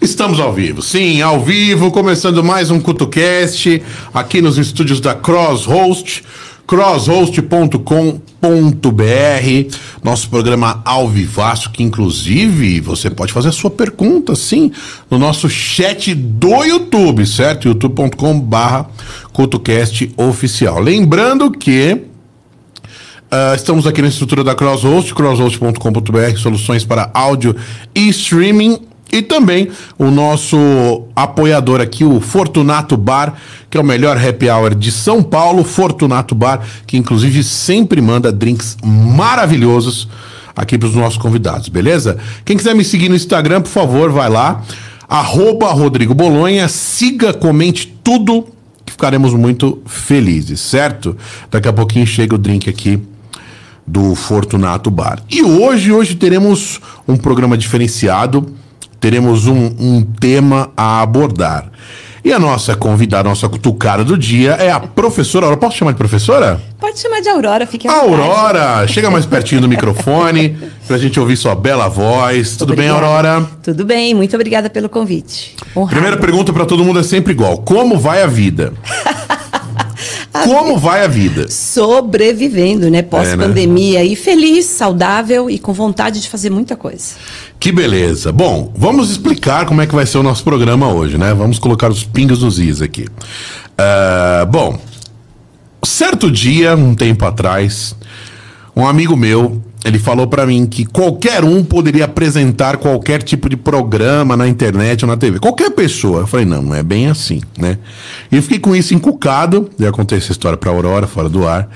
Estamos ao vivo. Sim, ao vivo, começando mais um CutoCast aqui nos estúdios da CrossHost, crosshost.com.br, nosso programa ao vivaço, que inclusive você pode fazer a sua pergunta, sim, no nosso chat do YouTube, certo? youtube.com.br CutoCast oficial. Lembrando que Uh, estamos aqui na estrutura da CrossHost, crosshost.com.br, soluções para áudio e streaming. E também o nosso apoiador aqui, o Fortunato Bar, que é o melhor happy hour de São Paulo. Fortunato Bar, que inclusive sempre manda drinks maravilhosos aqui para os nossos convidados, beleza? Quem quiser me seguir no Instagram, por favor, vai lá. Arroba Rodrigo Bolonha, siga, comente tudo, que ficaremos muito felizes, certo? Daqui a pouquinho chega o drink aqui do Fortunato Bar. E hoje, hoje teremos um programa diferenciado, teremos um, um tema a abordar. E a nossa convidada, a nossa cutucara do dia é a professora Aurora. Posso chamar de professora? Pode chamar de Aurora, fique à vontade. Aurora! Chega mais pertinho do microfone pra gente ouvir sua bela voz. Tudo bem, Obrigada. Aurora? Tudo bem, muito obrigada pelo convite. Honrada. Primeira pergunta pra todo mundo é sempre igual. Como vai a vida? Como vai a vida? Sobrevivendo, né? Pós-pandemia. E feliz, saudável e com vontade de fazer muita coisa. Que beleza. Bom, vamos explicar como é que vai ser o nosso programa hoje, né? Vamos colocar os pingos nos is aqui. Ah, bom, certo dia, um tempo atrás, um amigo meu, ele falou pra mim que qualquer um poderia apresentar qualquer tipo de programa na internet ou na TV. Qualquer pessoa. Eu falei, não, não é bem assim, né? E eu fiquei com isso encucado. Já contei essa história pra Aurora, fora do ar.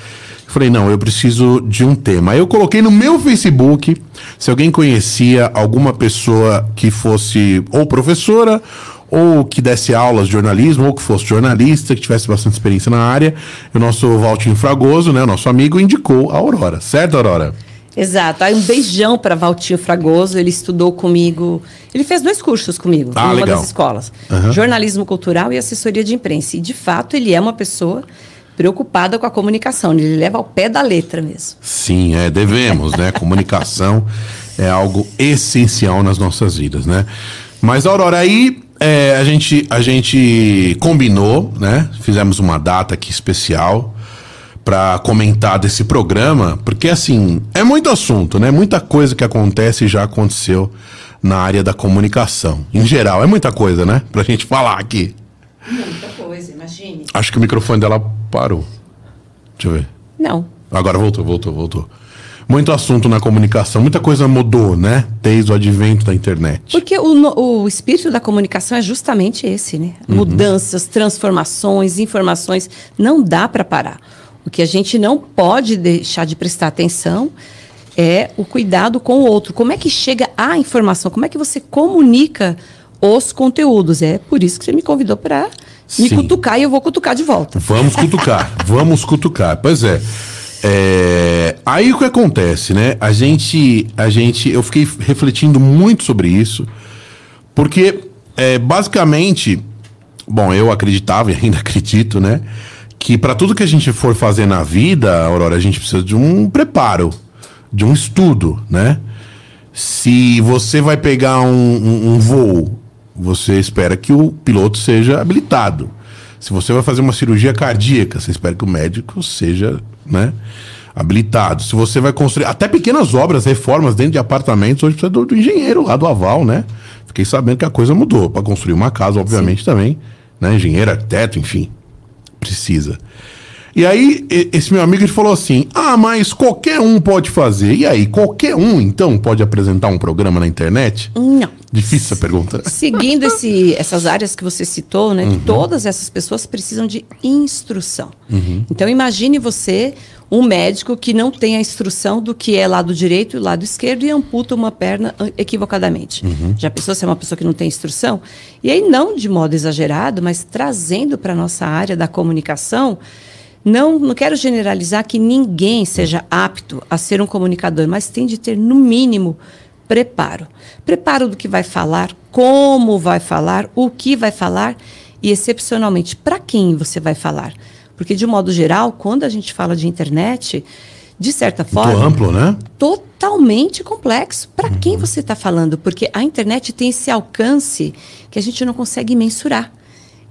Eu falei, não, eu preciso de um tema. Aí eu coloquei no meu Facebook se alguém conhecia alguma pessoa que fosse ou professora ou que desse aulas de jornalismo, ou que fosse jornalista, que tivesse bastante experiência na área. O nosso Valtinho Fragoso, né, o nosso amigo, indicou a Aurora. Certo, Aurora? Exato. Aí um beijão para Valtinho Fragoso. Ele estudou comigo. Ele fez dois cursos comigo, Ah, em uma legal. das escolas: Aham. jornalismo cultural e assessoria de imprensa. E de fato ele é uma pessoa preocupada com a comunicação. Ele leva ao pé da letra mesmo. Sim, é, devemos, né? Comunicação é algo essencial nas nossas vidas, né? Mas, Aurora, aí é, a, gente, a gente combinou, né? Fizemos uma data aqui especial para comentar desse programa, porque assim, é muito assunto, né? Muita coisa que acontece e já aconteceu na área da comunicação. Em geral, é muita coisa, né? Pra gente falar aqui. Muita coisa, imagine. Acho que o microfone dela parou. Deixa eu ver. Não. Agora voltou, voltou, voltou. Muito assunto na comunicação, muita coisa mudou, né? Desde o advento da internet. Porque o, o espírito da comunicação é justamente esse, né? Uhum. Mudanças, transformações, informações. Não dá para parar. O que a gente não pode deixar de prestar atenção é o cuidado com o outro. Como é que chega a informação? Como é que você comunica os conteúdos? É por isso que você me convidou para me Sim. cutucar e eu vou cutucar de volta. Vamos cutucar, vamos cutucar. Pois é. É, Aí o que acontece, né? A gente, a gente, eu fiquei refletindo muito sobre isso, porque é, basicamente, bom, eu acreditava e ainda acredito, né? Que para tudo que a gente for fazer na vida, Aurora, a gente precisa de um preparo, de um estudo, né? Se você vai pegar um, um- um voo, você espera que o piloto seja habilitado. Se você vai fazer uma cirurgia cardíaca, você espera que o médico seja, né, habilitado. Se você vai construir até pequenas obras, reformas dentro de apartamentos, hoje precisa do, do engenheiro lá do aval, né? Fiquei sabendo que a coisa mudou. Para construir uma casa, obviamente, também, né? Engenheiro, arquiteto, enfim, precisa. E aí, esse meu amigo ele falou assim: Ah, mas qualquer um pode fazer. E aí, qualquer um, então, pode apresentar um programa na internet? Não. Difícil essa pergunta. Seguindo esse- essas áreas que você citou, né? Uhum. Todas essas pessoas precisam de instrução. Uhum. Então imagine você, um médico que não tem a instrução do que é lado direito e lado esquerdo e amputa uma perna ah, equivocadamente. Uhum. Já pensou se é uma pessoa que não tem instrução? E aí não de modo exagerado, mas trazendo para a nossa área da comunicação. Não, não quero generalizar que ninguém seja apto a ser um comunicador, mas tem de ter, no mínimo, preparo. Preparo do que vai falar, como vai falar, o que vai falar e, excepcionalmente, para quem você vai falar. Porque, de modo geral, quando a gente fala de internet, de certa forma. Muito amplo, né? Totalmente complexo. Para uhum. quem você está falando? Porque a internet tem esse alcance que a gente não consegue mensurar.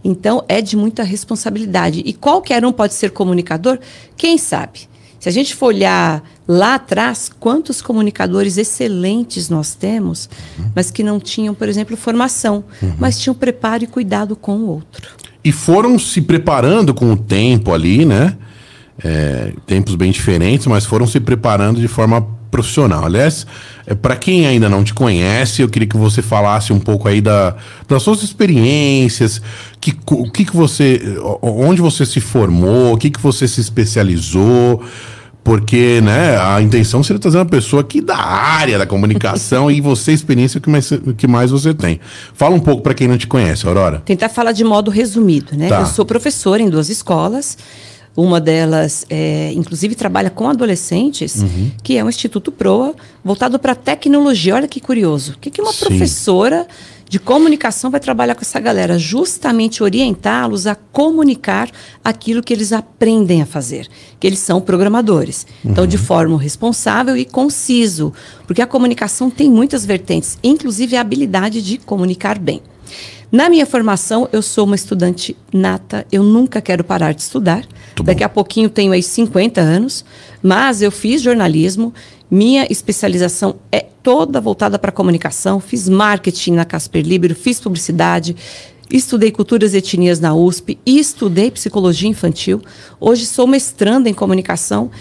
Então, é de muita responsabilidade. E qualquer um pode ser comunicador? Quem sabe? Se a gente for olhar lá atrás, quantos comunicadores excelentes nós temos, uhum. mas que não tinham, por exemplo, formação, uhum. mas tinham preparo e cuidado com o outro. E foram se preparando com o tempo ali, né? É, tempos bem diferentes, mas foram se preparando de forma profissional. Aliás, é, para quem ainda não te conhece, eu queria que você falasse um pouco aí da, das suas experiências, que, o que, que você, onde você se formou, o que, que você se especializou, porque né, a intenção seria trazer uma pessoa aqui da área da comunicação e você, experiência que mais, que mais você tem. Fala um pouco para quem não te conhece, Aurora. Tentar falar de modo resumido, né? Tá. Eu sou professora em duas escolas. Uma delas, é, inclusive, trabalha com adolescentes, uhum. que é um Instituto Proa, voltado para tecnologia. Olha que curioso. O que, que uma Sim. professora de comunicação vai trabalhar com essa galera? Justamente orientá-los a comunicar aquilo que eles aprendem a fazer, que eles são programadores. Uhum. Então, de uhum. forma responsável e conciso, porque a comunicação tem muitas vertentes, inclusive a habilidade de comunicar bem. Na minha formação, eu sou uma estudante nata, eu nunca quero parar de estudar. Muito Daqui bom. a pouquinho tenho aí 50 anos, mas eu fiz jornalismo, minha especialização é toda voltada para comunicação, fiz marketing na Casper Libero, fiz publicidade, estudei culturas e etnias na USP e estudei psicologia infantil. Hoje sou mestranda em comunicação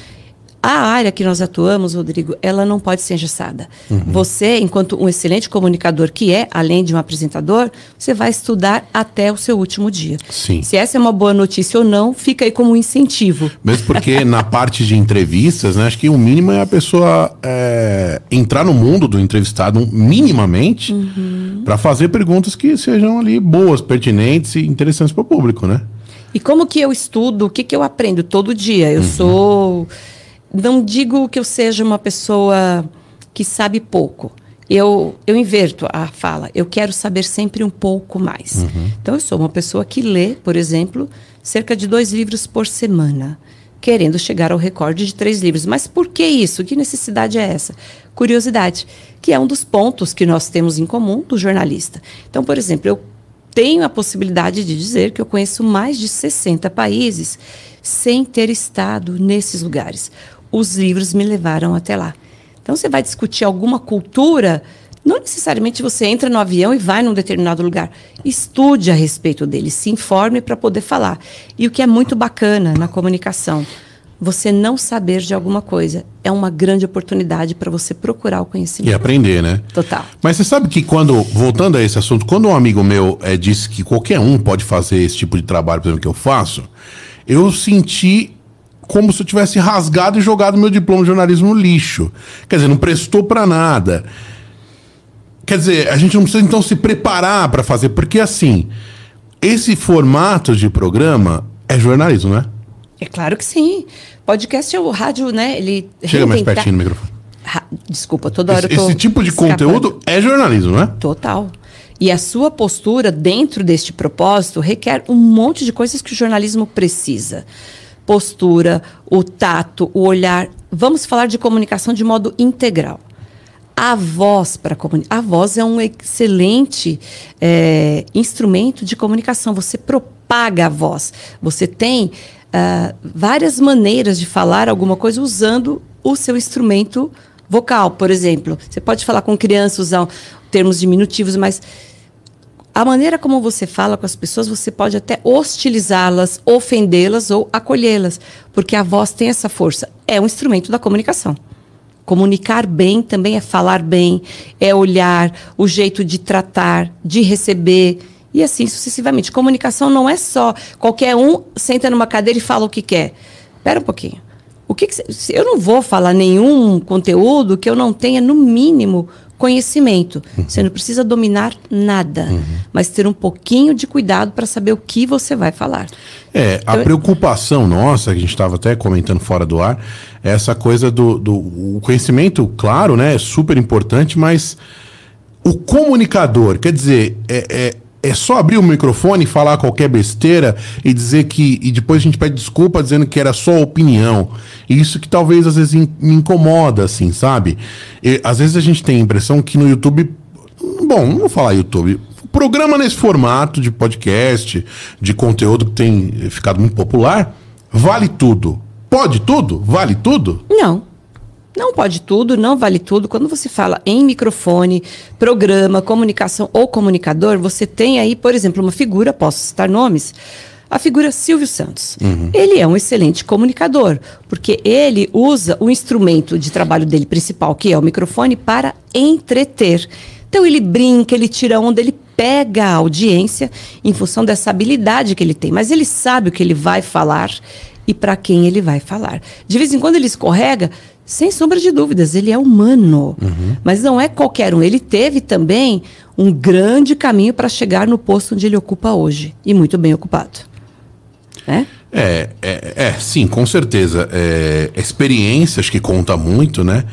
a área que nós atuamos, Rodrigo, ela não pode ser engessada. Uhum. Você, enquanto um excelente comunicador que é, além de um apresentador, você vai estudar até o seu último dia. Sim. Se essa é uma boa notícia ou não, fica aí como um incentivo. Mesmo porque na parte de entrevistas, né, acho que o mínimo é a pessoa é, entrar no mundo do entrevistado minimamente uhum. para fazer perguntas que sejam ali boas, pertinentes e interessantes para o público, né? E como que eu estudo? O que, que eu aprendo todo dia? Eu uhum. sou não digo que eu seja uma pessoa que sabe pouco. Eu, eu inverto a fala. Eu quero saber sempre um pouco mais. Uhum. Então, eu sou uma pessoa que lê, por exemplo, cerca de dois livros por semana, querendo chegar ao recorde de três livros. Mas por que isso? Que necessidade é essa? Curiosidade, que é um dos pontos que nós temos em comum do jornalista. Então, por exemplo, eu tenho a possibilidade de dizer que eu conheço mais de 60 países sem ter estado nesses lugares os livros me levaram até lá. Então, você vai discutir alguma cultura, não necessariamente você entra no avião e vai num determinado lugar. Estude a respeito dele, se informe para poder falar. E o que é muito bacana na comunicação, você não saber de alguma coisa é uma grande oportunidade para você procurar o conhecimento. E aprender, né? Total. Mas você sabe que quando, voltando a esse assunto, quando um amigo meu é, disse que qualquer um pode fazer esse tipo de trabalho, por exemplo, que eu faço, eu senti como se eu tivesse rasgado e jogado meu diploma de jornalismo no lixo. Quer dizer, não prestou para nada. Quer dizer, a gente não precisa então se preparar para fazer, porque assim, esse formato de programa é jornalismo, né? É claro que sim. Podcast é o rádio, né? Ele Chega mais pertinho no microfone. Desculpa, toda hora esse, eu tô Esse tipo de escapando. conteúdo é jornalismo, né? Total. E a sua postura dentro deste propósito requer um monte de coisas que o jornalismo precisa postura, o tato, o olhar. Vamos falar de comunicação de modo integral. A voz para comunicar. A voz é um excelente é, instrumento de comunicação. Você propaga a voz. Você tem uh, várias maneiras de falar alguma coisa usando o seu instrumento vocal, por exemplo. Você pode falar com crianças, usar termos diminutivos, mas a maneira como você fala com as pessoas, você pode até hostilizá-las, ofendê-las ou acolhê-las, porque a voz tem essa força. É um instrumento da comunicação. Comunicar bem também é falar bem, é olhar, o jeito de tratar, de receber e assim sucessivamente. Comunicação não é só qualquer um senta numa cadeira e fala o que quer. Espera um pouquinho. O que, que eu não vou falar nenhum conteúdo que eu não tenha no mínimo conhecimento. Uhum. Você não precisa dominar nada, uhum. mas ter um pouquinho de cuidado para saber o que você vai falar. É, a então, preocupação nossa, que a gente estava até comentando fora do ar, é essa coisa do, do o conhecimento, claro, né, é super importante, mas o comunicador, quer dizer, é, é é só abrir o microfone e falar qualquer besteira e dizer que. E depois a gente pede desculpa dizendo que era só opinião. E isso que talvez às vezes in, me incomoda, assim, sabe? E, às vezes a gente tem a impressão que no YouTube. Bom, não vou falar YouTube. Programa nesse formato de podcast, de conteúdo que tem ficado muito popular, vale tudo. Pode tudo? Vale tudo? Não. Não pode tudo, não vale tudo. Quando você fala em microfone, programa, comunicação ou comunicador, você tem aí, por exemplo, uma figura, posso citar nomes, a figura Silvio Santos. Uhum. Ele é um excelente comunicador, porque ele usa o instrumento de trabalho dele principal, que é o microfone, para entreter. Então ele brinca, ele tira onda, ele pega a audiência em função dessa habilidade que ele tem, mas ele sabe o que ele vai falar e para quem ele vai falar. De vez em quando ele escorrega, sem sombra de dúvidas, ele é humano. Uhum. Mas não é qualquer um. Ele teve também um grande caminho para chegar no posto onde ele ocupa hoje. E muito bem ocupado. É? É, é, é sim, com certeza. É, experiência acho que conta muito, né?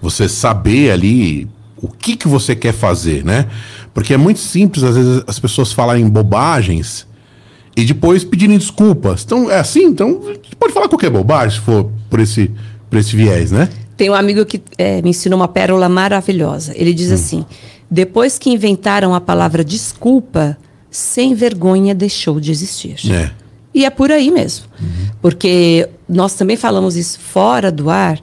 Você saber ali o que, que você quer fazer, né? Porque é muito simples, às vezes, as pessoas falarem bobagens e depois pedirem desculpas. Então, é assim, então, pode falar qualquer bobagem se for por esse por esse viés, né? Tem um amigo que é, me ensinou uma pérola maravilhosa. Ele diz hum. assim: depois que inventaram a palavra desculpa, sem vergonha deixou de existir. É. E é por aí mesmo. Uhum. Porque nós também falamos isso fora do ar,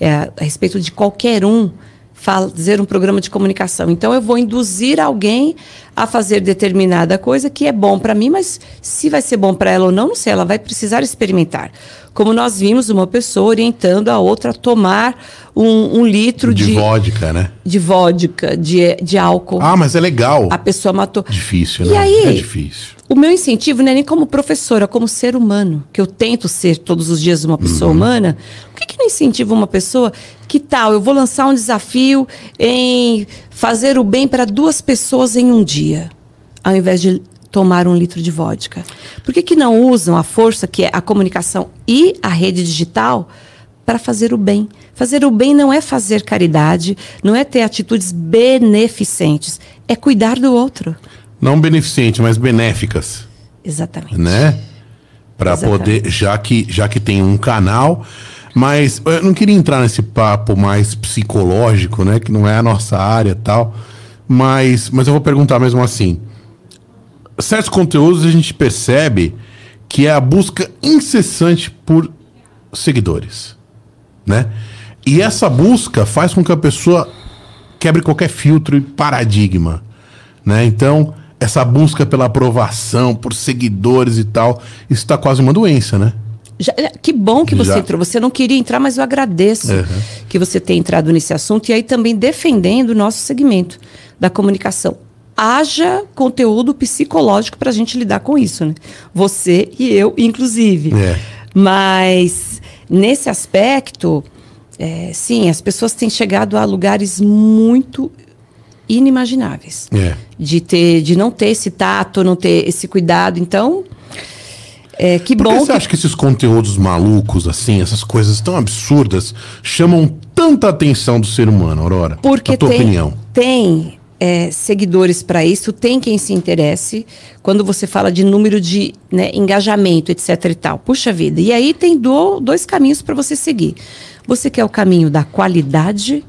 é, a respeito de qualquer um fazer um programa de comunicação. Então eu vou induzir alguém a fazer determinada coisa que é bom para mim, mas se vai ser bom para ela ou não, não sei, ela vai precisar experimentar. Como nós vimos uma pessoa orientando a outra a tomar um, um litro de, de vodka, né? De vodka, de, de álcool. Ah, mas é legal. A pessoa matou. Difícil, né? E aí, é difícil. O meu incentivo não é nem como professora, como ser humano, que eu tento ser todos os dias uma pessoa uhum. humana. O que, que não incentiva uma pessoa? Que tal? Eu vou lançar um desafio em fazer o bem para duas pessoas em um dia, ao invés de tomar um litro de vodka. Por que, que não usam a força, que é a comunicação e a rede digital, para fazer o bem? Fazer o bem não é fazer caridade, não é ter atitudes beneficentes, é cuidar do outro. Não beneficente, mas benéficas. Exatamente. Né? Para poder, já que, já que tem um canal. Mas eu não queria entrar nesse papo mais psicológico, né? Que não é a nossa área tal. Mas, mas eu vou perguntar mesmo assim. Certos conteúdos a gente percebe que é a busca incessante por seguidores, né? E essa busca faz com que a pessoa quebre qualquer filtro e paradigma, né? Então, essa busca pela aprovação, por seguidores e tal, isso está quase uma doença, né? Já, é, que bom que você Já. entrou. Você não queria entrar, mas eu agradeço uhum. que você tenha entrado nesse assunto e aí também defendendo o nosso segmento da comunicação. Haja conteúdo psicológico para a gente lidar com isso, né? Você e eu, inclusive. É. Mas nesse aspecto, é, sim, as pessoas têm chegado a lugares muito inimagináveis. É. De, ter, de não ter esse tato, não ter esse cuidado. Então, é, que Por bom. Que você que... acha que esses conteúdos malucos, assim, essas coisas tão absurdas, chamam tanta atenção do ser humano, Aurora? Porque a tua tem, opinião. Tem é, seguidores para isso, tem quem se interesse. Quando você fala de número de né, engajamento, etc e tal. Puxa vida. E aí tem do, dois caminhos para você seguir. Você quer o caminho da qualidade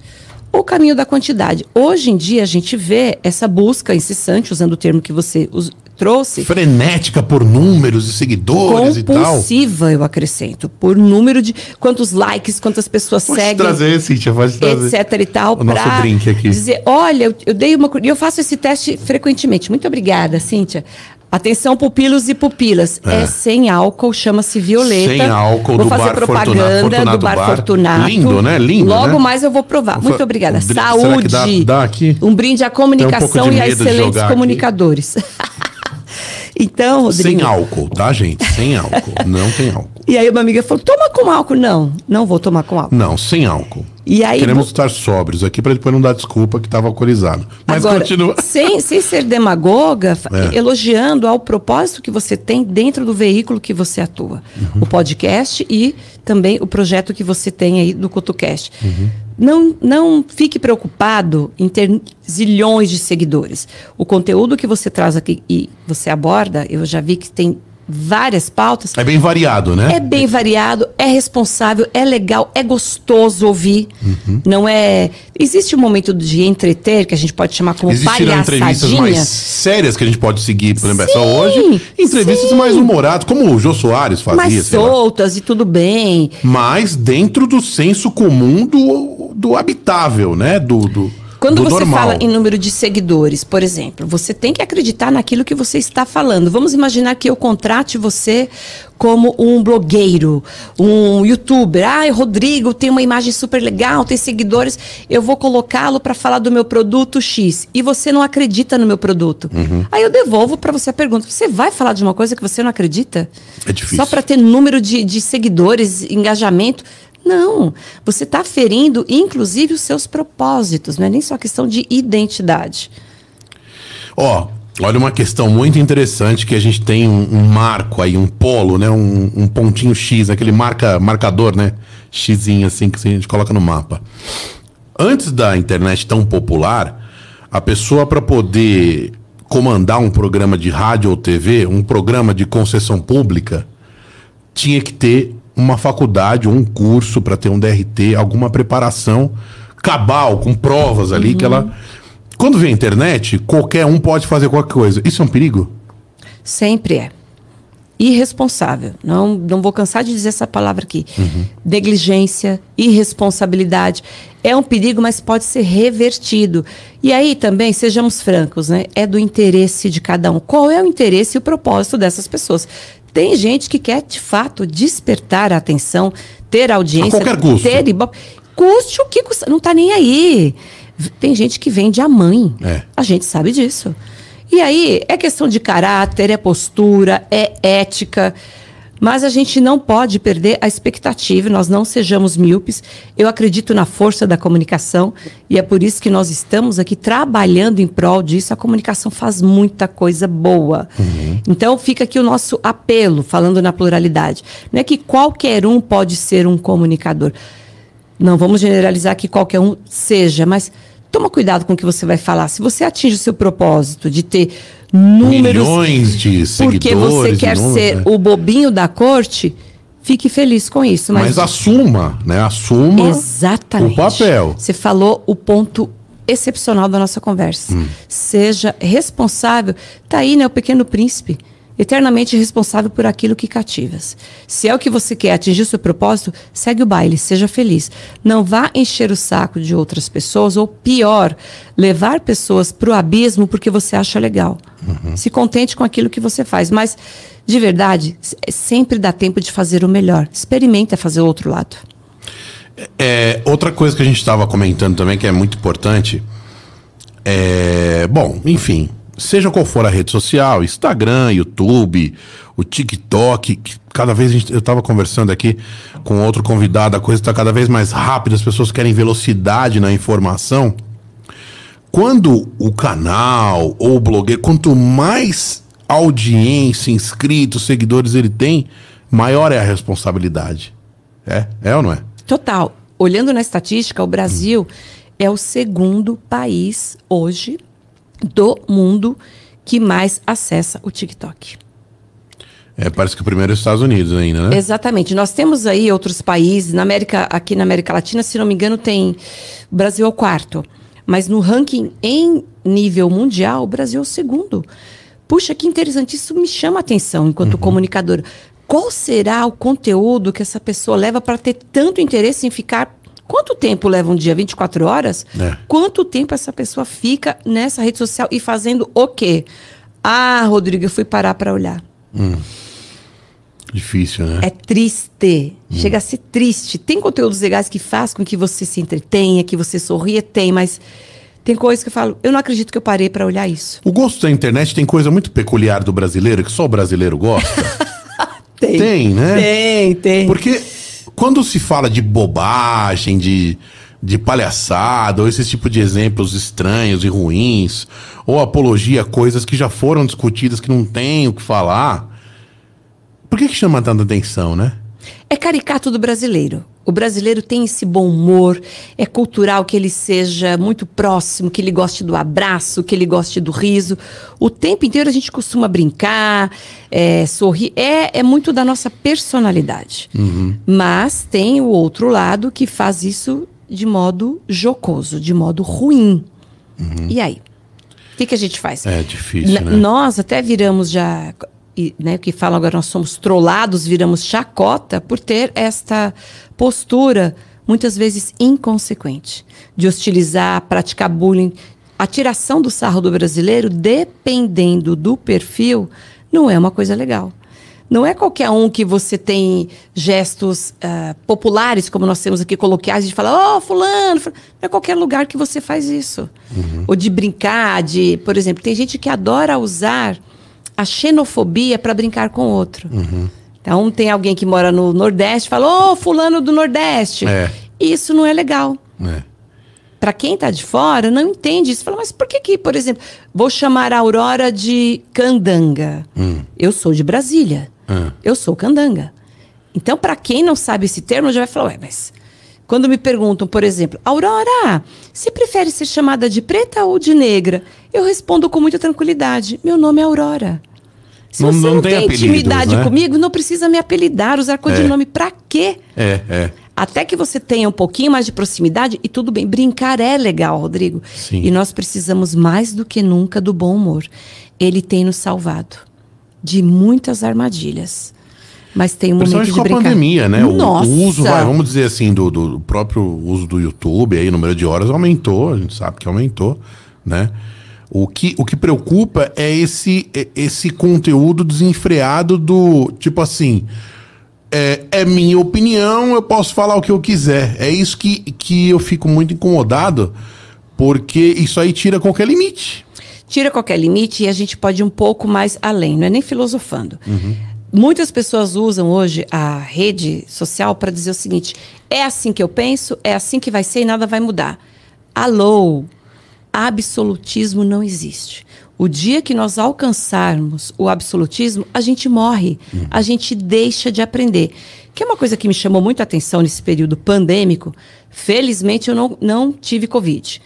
o caminho da quantidade. Hoje em dia a gente vê essa busca incessante, usando o termo que você trouxe. Frenética por números e seguidores e tal. Compulsiva, eu acrescento. Por número de quantos likes, quantas pessoas pode seguem. trazer, Cíntia, pode trazer. Etc e tal. O nosso drink aqui. Dizer, olha, eu, eu dei uma. E eu faço esse teste frequentemente. Muito obrigada, Cíntia. Atenção, pupilos e pupilas. É, é sem álcool, chama-se Violeta. Sem álcool vou do fazer bar propaganda Fortunato, do Bar, bar Fortunato. Lindo, né? Lindo. Logo né? mais eu vou provar. Muito obrigada. Saúde. Dá, dá? Um brinde à comunicação um e a excelentes comunicadores. Então, Rodrigo. Sem álcool, tá, gente? Sem álcool. não tem álcool. E aí uma amiga falou: toma com álcool. Não, não vou tomar com álcool. Não, sem álcool. E aí, Queremos estar sóbrios aqui para depois não dar desculpa que estava alcoolizado. Mas Agora, continua. Sem, sem ser demagoga, é. elogiando ao propósito que você tem dentro do veículo que você atua. Uhum. O podcast e também o projeto que você tem aí do CutoCast. Uhum. Não, não fique preocupado em ter zilhões de seguidores. O conteúdo que você traz aqui e você aborda, eu já vi que tem várias pautas. É bem variado, né? É bem variado, é responsável, é legal, é gostoso ouvir. Uhum. Não é. Existe um momento de entreter que a gente pode chamar como Existiram entrevistas mais sérias que a gente pode seguir, por exemplo, sim, hoje. Entrevistas sim. mais humoradas, como o Jô Soares fazia. Mais soltas e tudo bem. Mas dentro do senso comum do, do habitável, né? do... do... Quando você normal. fala em número de seguidores, por exemplo, você tem que acreditar naquilo que você está falando. Vamos imaginar que eu contrate você como um blogueiro, um youtuber. Ah, Rodrigo tem uma imagem super legal, tem seguidores. Eu vou colocá-lo para falar do meu produto X. E você não acredita no meu produto. Uhum. Aí eu devolvo para você a pergunta: você vai falar de uma coisa que você não acredita? É difícil. Só para ter número de, de seguidores, engajamento. Não, você está ferindo, inclusive, os seus propósitos, não é nem só questão de identidade. Ó, oh, olha uma questão muito interessante que a gente tem um, um marco aí, um polo, né? Um, um, pontinho X, aquele marca, marcador, né? Xzinho assim que a gente coloca no mapa. Antes da internet tão popular, a pessoa para poder comandar um programa de rádio ou TV, um programa de concessão pública, tinha que ter uma faculdade ou um curso para ter um DRT, alguma preparação cabal, com provas ali uhum. que ela. Quando vem a internet, qualquer um pode fazer qualquer coisa. Isso é um perigo? Sempre é. Irresponsável. Não, não vou cansar de dizer essa palavra aqui. Uhum. Negligência, irresponsabilidade. É um perigo, mas pode ser revertido. E aí também, sejamos francos, né? É do interesse de cada um. Qual é o interesse e o propósito dessas pessoas? Tem gente que quer, de fato, despertar a atenção, ter audiência. A qualquer custo. Ter Custe o que custa. Não está nem aí. Tem gente que vende a mãe. É. A gente sabe disso. E aí, é questão de caráter, é postura, é ética. Mas a gente não pode perder a expectativa, nós não sejamos míopes. Eu acredito na força da comunicação e é por isso que nós estamos aqui trabalhando em prol disso. A comunicação faz muita coisa boa. Uhum. Então fica aqui o nosso apelo, falando na pluralidade. Não é que qualquer um pode ser um comunicador. Não vamos generalizar que qualquer um seja, mas toma cuidado com o que você vai falar. Se você atinge o seu propósito de ter números. Milhões de seguidores. Porque você quer números, ser né? o bobinho da corte, fique feliz com isso. Mas, mas assuma, né? Assuma Exatamente. o papel. Você falou o ponto excepcional da nossa conversa. Hum. Seja responsável. Tá aí, né? O Pequeno Príncipe eternamente responsável por aquilo que cativas. Se é o que você quer atingir o seu propósito, segue o baile, seja feliz. Não vá encher o saco de outras pessoas, ou pior, levar pessoas para o abismo porque você acha legal. Uhum. Se contente com aquilo que você faz. Mas, de verdade, sempre dá tempo de fazer o melhor. Experimenta fazer o outro lado. É, outra coisa que a gente estava comentando também, que é muito importante, é. Bom, enfim seja qual for a rede social, Instagram, YouTube, o TikTok, que cada vez gente, eu estava conversando aqui com outro convidado, a coisa está cada vez mais rápida, as pessoas querem velocidade na informação. Quando o canal ou o blogueiro, quanto mais audiência, inscritos, seguidores ele tem, maior é a responsabilidade. É? É ou não é? Total. Olhando na estatística, o Brasil hum. é o segundo país hoje do mundo que mais acessa o TikTok. É, parece que o primeiro é os Estados Unidos ainda, né? Exatamente. Nós temos aí outros países, na América, aqui na América Latina, se não me engano, tem. O Brasil é o quarto. Mas no ranking em nível mundial, o Brasil é o segundo. Puxa, que interessante. Isso me chama a atenção enquanto uhum. comunicador. Qual será o conteúdo que essa pessoa leva para ter tanto interesse em ficar Quanto tempo leva um dia? 24 horas? É. Quanto tempo essa pessoa fica nessa rede social e fazendo o quê? Ah, Rodrigo, eu fui parar para olhar. Hum. Difícil, né? É triste. Hum. Chega a ser triste. Tem conteúdos legais que faz com que você se entretenha, que você sorria, tem, mas tem coisas que eu falo, eu não acredito que eu parei para olhar isso. O gosto da internet tem coisa muito peculiar do brasileiro, que só o brasileiro gosta. tem. Tem, né? Tem, tem. Porque quando se fala de bobagem, de, de palhaçada, ou esse tipo de exemplos estranhos e ruins, ou apologia a coisas que já foram discutidas que não tem o que falar, por que, que chama tanta atenção, né? É caricato do brasileiro. O brasileiro tem esse bom humor, é cultural que ele seja muito próximo, que ele goste do abraço, que ele goste do riso. O tempo inteiro a gente costuma brincar, é, sorrir. É, é muito da nossa personalidade. Uhum. Mas tem o outro lado que faz isso de modo jocoso, de modo ruim. E aí? O que, que a gente faz? É difícil, N- né? Nós até viramos já, e, né, que falam agora, nós somos trollados, viramos chacota por ter esta postura, muitas vezes inconsequente, de hostilizar, praticar bullying. A tiração do sarro do brasileiro, dependendo do perfil, não é uma coisa legal. Não é qualquer um que você tem gestos ah, populares, como nós temos aqui coloquiais, de falar, ô, fulano, fulano. Não é qualquer lugar que você faz isso. Ou de brincar, de, por exemplo, tem gente que adora usar a xenofobia para brincar com o outro. Então, tem alguém que mora no Nordeste e fala, ô, fulano do Nordeste. É. Isso não é legal. É. Para quem está de fora, não entende isso. Fala, mas por que que, por exemplo, vou chamar a Aurora de candanga? Eu sou de Brasília. Hum. Eu sou candanga. Então, para quem não sabe esse termo, já vai falar, ué, mas... Quando me perguntam, por exemplo, Aurora, você prefere ser chamada de preta ou de negra? Eu respondo com muita tranquilidade, meu nome é Aurora. Se Não- você não não, tem tem apelidos, intimidade né? comigo, não precisa me apelidar, usar codinome. Pra quê? É, é. Até que você tenha um pouquinho mais de proximidade, e tudo bem. Brincar é legal, Rodrigo. Sim. E nós precisamos mais do que nunca do bom humor. Ele tem nos salvado de muitas armadilhas. Mas tem um momento de com a brincar. pandemia, né? O- Nossa! O, uso, vai, vamos dizer assim, do, do próprio uso do YouTube, aí, o número de horas aumentou, a gente sabe que aumentou, né? O que, o que preocupa é esse, é- esse conteúdo desenfreado do tipo assim. É, é minha opinião, eu posso falar o que eu quiser. É isso que, que eu fico muito incomodado, porque isso aí tira qualquer limite. tira qualquer limite e a gente pode ir um pouco mais além, não é nem filosofando. Muitas pessoas usam hoje a rede social para dizer o seguinte: é assim que eu penso, é assim que vai ser e nada vai mudar. Alô, absolutismo não existe. O dia que nós alcançarmos o absolutismo, a gente morre, a gente deixa de aprender. Que é uma coisa que me chamou muito a atenção nesse período pandêmico. Felizmente eu não, não tive Covid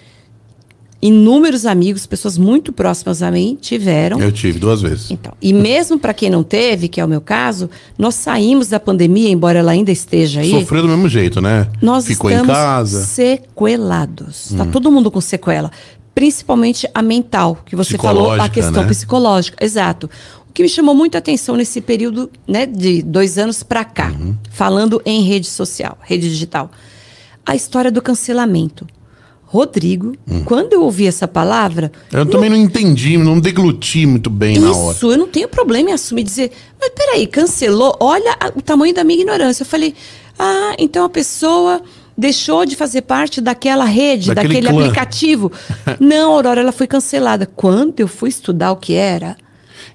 inúmeros amigos, pessoas muito próximas a mim, tiveram. Eu tive duas vezes. Então, e mesmo para quem não teve, que é o meu caso, nós saímos da pandemia, embora ela ainda esteja aí. Sofreu do mesmo jeito, né? Nós Ficou em casa. Hum. sequelados. Está todo mundo com sequela. Principalmente a mental, que você falou, a questão né? psicológica. Exato. O que me chamou muita atenção nesse período né, de dois anos para cá, Uhum. falando em rede social, rede digital, a história do cancelamento. Rodrigo, Hum. quando eu ouvi essa palavra, Eu também não entendi, não degluti muito bem na hora. isso, eu não tenho problema em assumir e dizer, mas peraí, cancelou, olha a- o tamanho da minha ignorância. Eu falei, ah, então a pessoa deixou de fazer parte daquela rede, Daquele daquele aplicativo. não, Aurora, ela foi cancelada. Quando eu fui estudar o que era,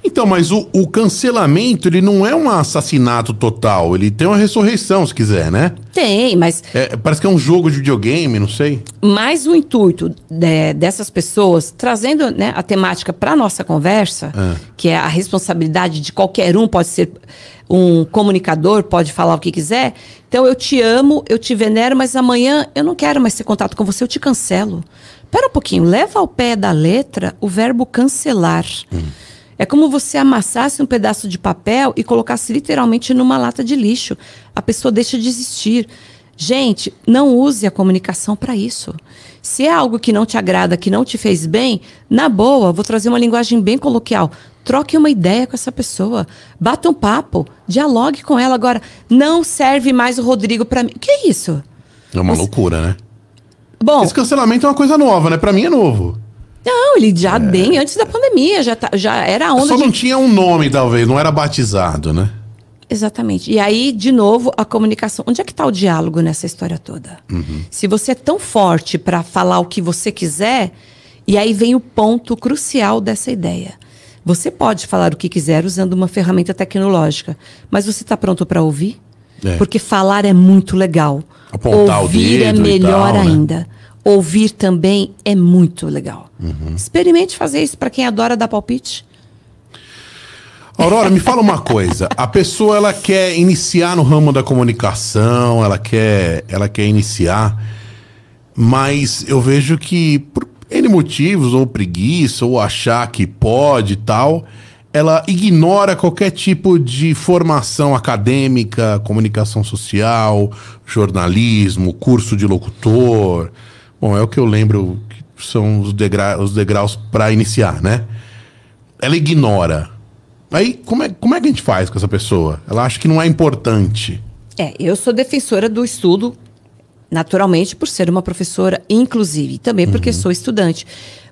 Então, mas o, o cancelamento, ele não é um assassinato total. Ele tem uma ressurreição, se quiser, né? tem, mas É, parece que é um jogo de videogame, não sei. mais o intuito de- dessas pessoas, trazendo né, a temática para nossa conversa, Ah. que é a responsabilidade de qualquer um, pode ser um comunicador, pode falar o que quiser. Então, eu te amo, eu te venero, mas amanhã eu não quero mais ter contato com você, eu te cancelo. Pera um pouquinho, leva ao pé da letra o verbo cancelar. É como você amassasse um pedaço de papel e colocasse literalmente numa lata de lixo. A pessoa deixa de existir. Gente, não use a comunicação para isso. Se é algo que não te agrada, que não te fez bem, na boa, vou trazer uma linguagem bem coloquial. Troque uma ideia com essa pessoa. Bata um papo. Dialogue com ela. Agora, não serve mais o Rodrigo para mim. O que é isso? É uma loucura, né? Bom, Esse cancelamento é uma coisa nova, né? Pra mim é novo. Não, ele já bem antes da pandemia, já, tá- já era a onda Só de não tinha um nome, talvez, não era batizado, né? Exatamente. E aí, de novo, a comunicação. Onde é que está o diálogo nessa história toda? Se você é tão forte para falar o que você quiser, e aí vem o ponto crucial dessa ideia. Você pode falar o que quiser usando uma ferramenta tecnológica, mas você está pronto para ouvir? É. Porque falar é muito legal. Apontar o ouvir é dedo e melhor tal, né? Ouvir também é muito legal. Uhum. Experimente fazer isso para quem adora dar palpite. Aurora, me fala uma coisa. A pessoa ela quer iniciar no ramo da comunicação, ela quer, ela quer iniciar, mas eu vejo que por N motivos, ou preguiça, ou achar que pode e tal, ela ignora qualquer tipo de formação acadêmica, comunicação social, jornalismo, curso de locutor. Bom, é o que eu lembro que são os, degra os degraus para iniciar, né? Ela ignora. Aí, como é, como é que a gente faz com essa pessoa? Ela acha que não é importante. É, eu sou defensora do estudo, naturalmente, por ser uma professora inclusive, e também porque Uhum. sou estudante.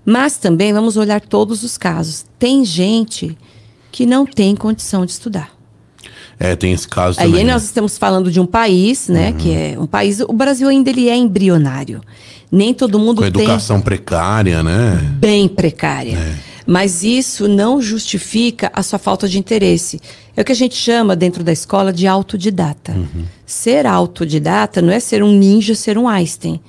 Mas também vamos olhar todos os casos. Tem gente que não tem condição de estudar. É, tem esse caso Aí também. né? nós estamos falando de um país, né, que é um país, o Brasil ainda ele é embrionário. Nem todo mundo Com tem educação precária, né? bem precária. Mas isso não justifica a sua falta de interesse. É o que a gente chama dentro da escola de autodidata. Ser autodidata não é ser um ninja, ser um Einstein.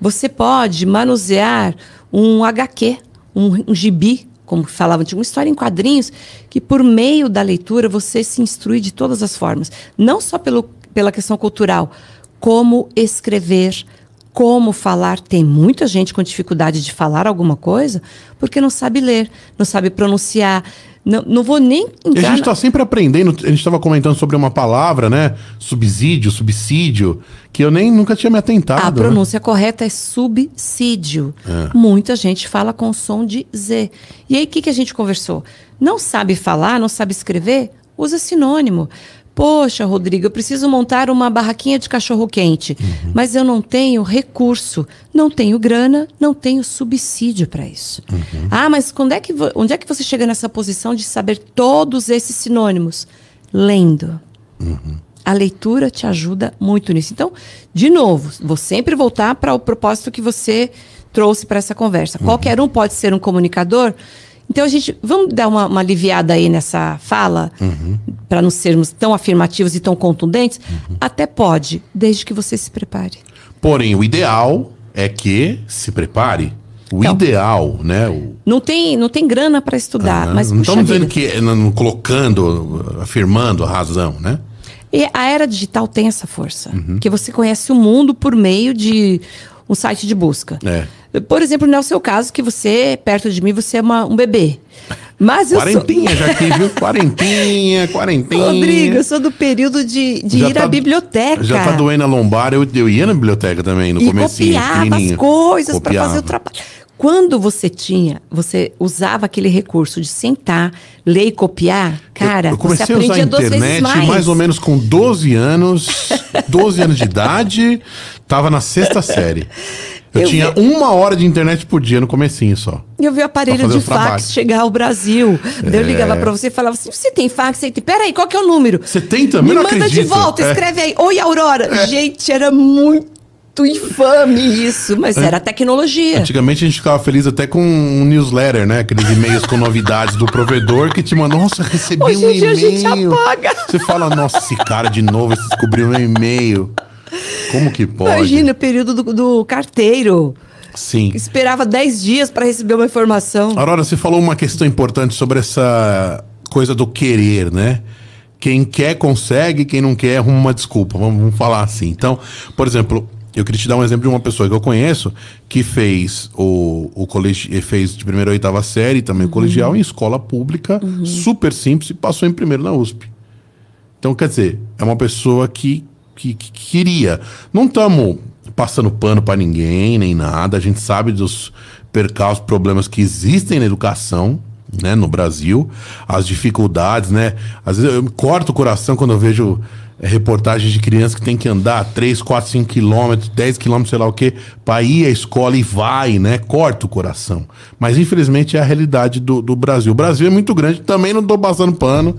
Você pode manusear um HQ, um, um gibi, como falava, de uma história em quadrinhos, que por meio da leitura você se instrui de todas as formas. Não só pelo, pela questão cultural, como escrever, como falar. Tem muita gente com dificuldade de falar alguma coisa porque não sabe ler, não sabe pronunciar. Não, não vou nem E a entrar gente na- tá sempre aprendendo. A gente estava comentando sobre uma palavra, né? Subsídio, subsídio, que eu nem nunca tinha me atentado. A né? pronúncia correta é subsídio. Muita gente fala com som de Z. E aí, o que, que a gente conversou? Não sabe falar, não sabe escrever? Usa sinônimo. Poxa, Rodrigo, eu preciso montar uma barraquinha de cachorro-quente, mas eu não tenho recurso, não tenho grana, não tenho subsídio para isso. Ah, mas quando é que onde é que você chega nessa posição de saber todos esses sinônimos? Lendo. A leitura te ajuda muito nisso. Então, de novo, vou sempre voltar para o propósito que você trouxe para essa conversa. Qualquer um pode ser um comunicador. Então, a gente. Vamos dar uma, uma aliviada aí nessa fala, para não sermos tão afirmativos e tão contundentes? Até pode, desde que você se prepare. Porém, o ideal é que se prepare. O Então. ideal, né? O, Não tem, não tem grana para estudar, mas não estamos dizendo que não, não colocando, afirmando a razão, né? E a era digital tem essa força. Uhum. Que você conhece o mundo por meio de um site de busca. É. Por exemplo, não é o seu caso, que você, perto de mim, você é uma- um bebê. Mas eu sou. Quarentinha já aqui, viu? Quarentinha, quarentinha. Rodrigo, eu sou do período de, de Já ir tá- à biblioteca. Já tá doendo a lombar, eu, eu ia na biblioteca também, no e comecinho, copiava as coisas para fazer o trabalho. Quando você tinha, você usava aquele recurso de sentar, ler e copiar, cara, eu, eu comecei você a usar a aprendia internet mais. mais. ou menos com 12 anos, 12 anos de idade, tava na sexta série. Eu, Eu tinha vi- uma hora de internet por dia no comecinho só. Eu vi o aparelho de fax chegar ao Brasil. Daí eu ligava pra você e falava assim: você tem fax aí? Peraí, qual que é o número? Você tem também? Me Não manda de acredito. volta, É. escreve aí. Oi, Aurora. Gente, era muito infame isso, mas É. era tecnologia. Antigamente a gente ficava feliz até com um newsletter, né? Aqueles e-mails com novidades do provedor que te mandou, nossa, recebi Hoje um em dia a gente e-mail. apaga. Você fala, nossa, esse cara de novo descobriu meu e-mail. Como que pode? Imagina o período do, do carteiro. Sim. Esperava 10 dias para receber uma informação. Aurora, você falou uma questão importante sobre essa coisa do querer, né? Quem quer consegue, quem não quer arruma uma desculpa. Vamos, falar assim. Então, por exemplo, eu queria te dar um exemplo de uma pessoa que eu conheço que fez o, o colegi fez de primeira a oitava série, também o colegial, em escola pública, super simples, e passou em primeiro na USP. Então, quer dizer, é uma pessoa que, que, que queria. Não estamos passando pano para ninguém, nem nada. A gente sabe dos percalços, problemas que existem na educação, né, no Brasil, as dificuldades, né? Às vezes eu me corto o coração quando eu vejo é, reportagens de crianças que tem que andar 3, 4, 5 quilômetros, 10 quilômetros, sei lá o quê, para ir à escola e vai, né? Corta o coração. Mas infelizmente é a realidade do, do Brasil. O Brasil é muito grande, também não estou passando pano.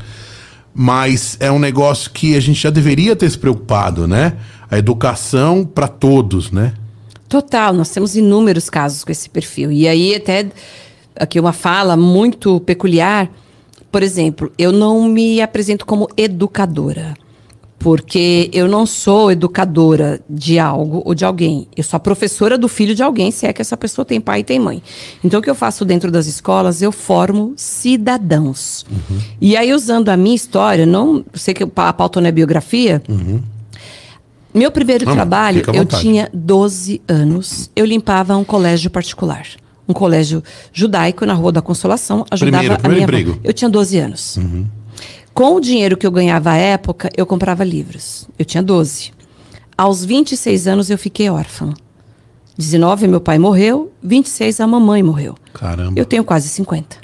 Mas é um negócio que a gente já deveria ter se preocupado, né? A educação para todos, né? Total, nós temos inúmeros casos com esse perfil. E aí, até aqui uma fala muito peculiar. Por exemplo, eu não me apresento como educadora. Porque eu não sou educadora de algo ou de alguém. Eu sou a professora do filho de alguém, se é que essa pessoa tem pai e tem mãe. Então, o que eu faço dentro das escolas, eu formo cidadãos. Uhum. E aí, usando a minha história, não sei que a pauta não é biografia. Uhum. Meu primeiro trabalho, eu tinha 12 anos. Eu limpava um colégio particular. Um colégio judaico na Rua da Consolação. Ajudava primeiro, a minha emprego. Eu tinha 12 anos. Uhum. Com o dinheiro que eu ganhava à época, eu comprava livros. Eu tinha 12. Aos 26 anos eu fiquei órfã. 19 meu pai morreu, 26 a mamãe morreu. Caramba. Eu tenho quase 50.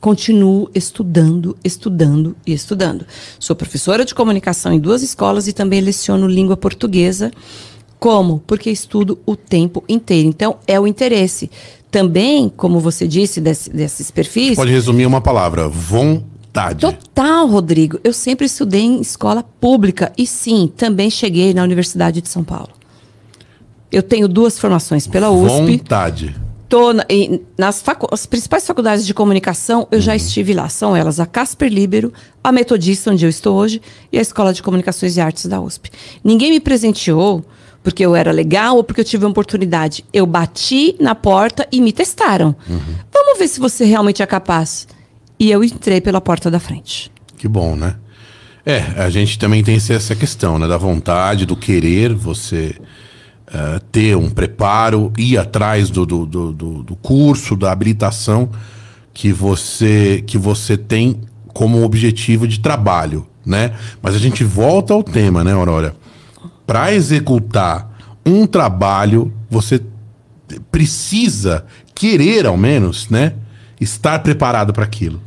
Continuo estudando, estudando e estudando. Sou professora de comunicação em duas escolas e também leciono língua portuguesa. Como? Porque estudo o tempo inteiro. Então, é o interesse. Também, como você disse, desse, desses perfis. Pode resumir uma palavra: vontade vontade. Total, Rodrigo. Eu sempre estudei em escola pública e sim, também cheguei na Universidade de São Paulo. Eu tenho duas formações pela USP. Vontade. Tô na, nas facu as principais faculdades de comunicação, eu uhum. já estive lá. São elas a Casper Libero, a Metodista, onde eu estou hoje, e a Escola de Comunicações e Artes da USP. Ninguém me presenteou porque eu era legal ou porque eu tive uma oportunidade. Eu bati na porta e me testaram. Uhum. Vamos ver se você realmente é capaz. E eu entrei pela porta da frente. Que bom, né? É, a gente também tem essa questão, né? Da vontade, do querer, você uh, ter um preparo, ir atrás do, do, do, do, curso, da habilitação que você, que você tem como objetivo de trabalho, né? Mas a gente volta ao tema, né, Aurora? Para executar um trabalho, você precisa querer, ao menos, né? Estar preparado para aquilo?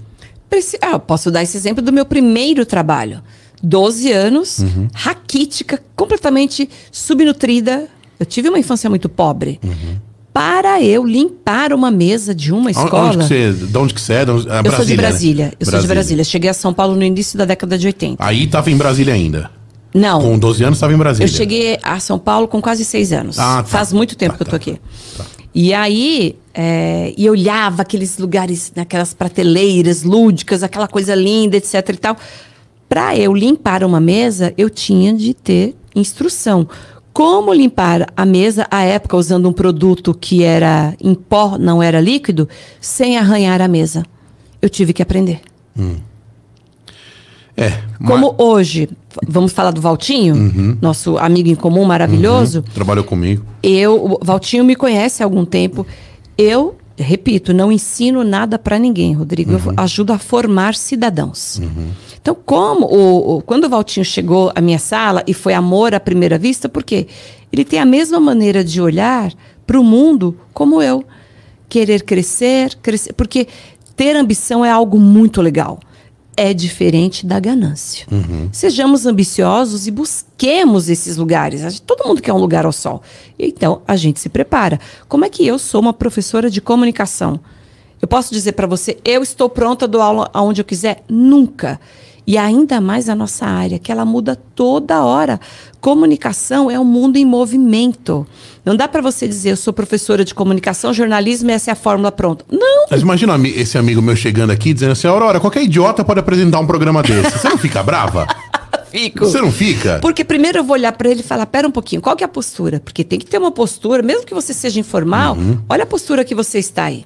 Ah, posso dar esse exemplo do meu primeiro trabalho. 12 anos, uhum. raquítica, completamente subnutrida. Eu tive uma infância muito pobre. Uhum. Para eu limpar uma mesa de uma escola. Onde você, de onde que você é? De onde, é eu sou de Brasília. Né? Eu Brasília. sou de Brasília. Cheguei a São Paulo no início da década de 80. Aí estava em Brasília ainda? Não. Com 12 anos estava em Brasília? Eu cheguei a São Paulo com quase 6 anos. Ah, tá. Faz muito tempo tá, que eu tô tá, aqui. Tá. E aí, é, e olhava aqueles lugares, naquelas prateleiras lúdicas, aquela coisa linda, etc e tal. Para eu limpar uma mesa, eu tinha de ter instrução. Como limpar a mesa, à época, usando um produto que era em pó, não era líquido, sem arranhar a mesa. Eu tive que aprender. Hum. É, Como mas... hoje, vamos falar do Valtinho, uhum. nosso amigo em comum maravilhoso. Uhum. Trabalhou comigo. Eu, o Valtinho me conhece há algum tempo. Eu, repito, não ensino nada para ninguém, Rodrigo. Uhum. Eu ajudo a formar cidadãos. Uhum. Então, como o, o, quando o Valtinho chegou à minha sala e foi amor à primeira vista, porque ele tem a mesma maneira de olhar para o mundo como eu. Querer crescer, crescer, porque ter ambição é algo muito legal é diferente da ganância. Uhum. Sejamos ambiciosos e busquemos esses lugares. Todo mundo quer um lugar ao sol. Então, a gente se prepara. Como é que eu sou uma professora de comunicação? Eu posso dizer para você, eu estou pronta, dou aula aonde eu quiser? Nunca. E ainda mais a nossa área, que ela muda toda hora. Comunicação é um mundo em movimento. Não dá para você dizer, eu sou professora de comunicação, jornalismo, e essa é a fórmula pronta. Não. Mas imagina esse amigo meu chegando aqui dizendo assim, Aurora, qualquer idiota pode apresentar um programa desse. Você não fica brava? Fico. Você não fica? Porque primeiro eu vou olhar para ele e falar, pera um pouquinho, qual que é a postura? Porque tem que ter uma postura, mesmo que você seja informal, uhum. olha a postura que você está aí.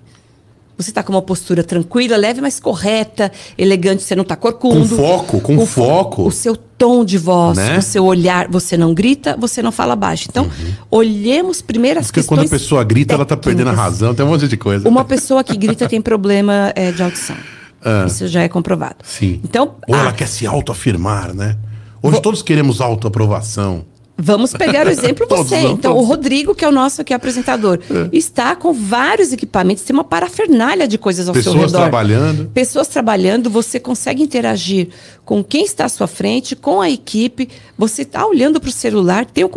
Você está com uma postura tranquila, leve, mas correta, elegante, você não está corcunda. Com foco, com, com foco. O seu tom de voz, né? o seu olhar, você não grita, você não fala baixo. Então, uhum. olhemos primeiro as Porque questões quando a pessoa grita, ela está perdendo a razão, tem um monte de coisa. Uma pessoa que grita tem problema é, de audição. Ah. Isso já é comprovado. Sim. Então, Ou ela quer se autoafirmar, né? Hoje vou... todos queremos autoaprovação. Vamos pegar o exemplo você. Não, então, todos. o Rodrigo, que é o nosso aqui apresentador, é. está com vários equipamentos, tem uma parafernália de coisas ao Pessoas seu redor. Pessoas trabalhando. Pessoas trabalhando, você consegue interagir com quem está à sua frente, com a equipe, você está olhando para o celular, tem um,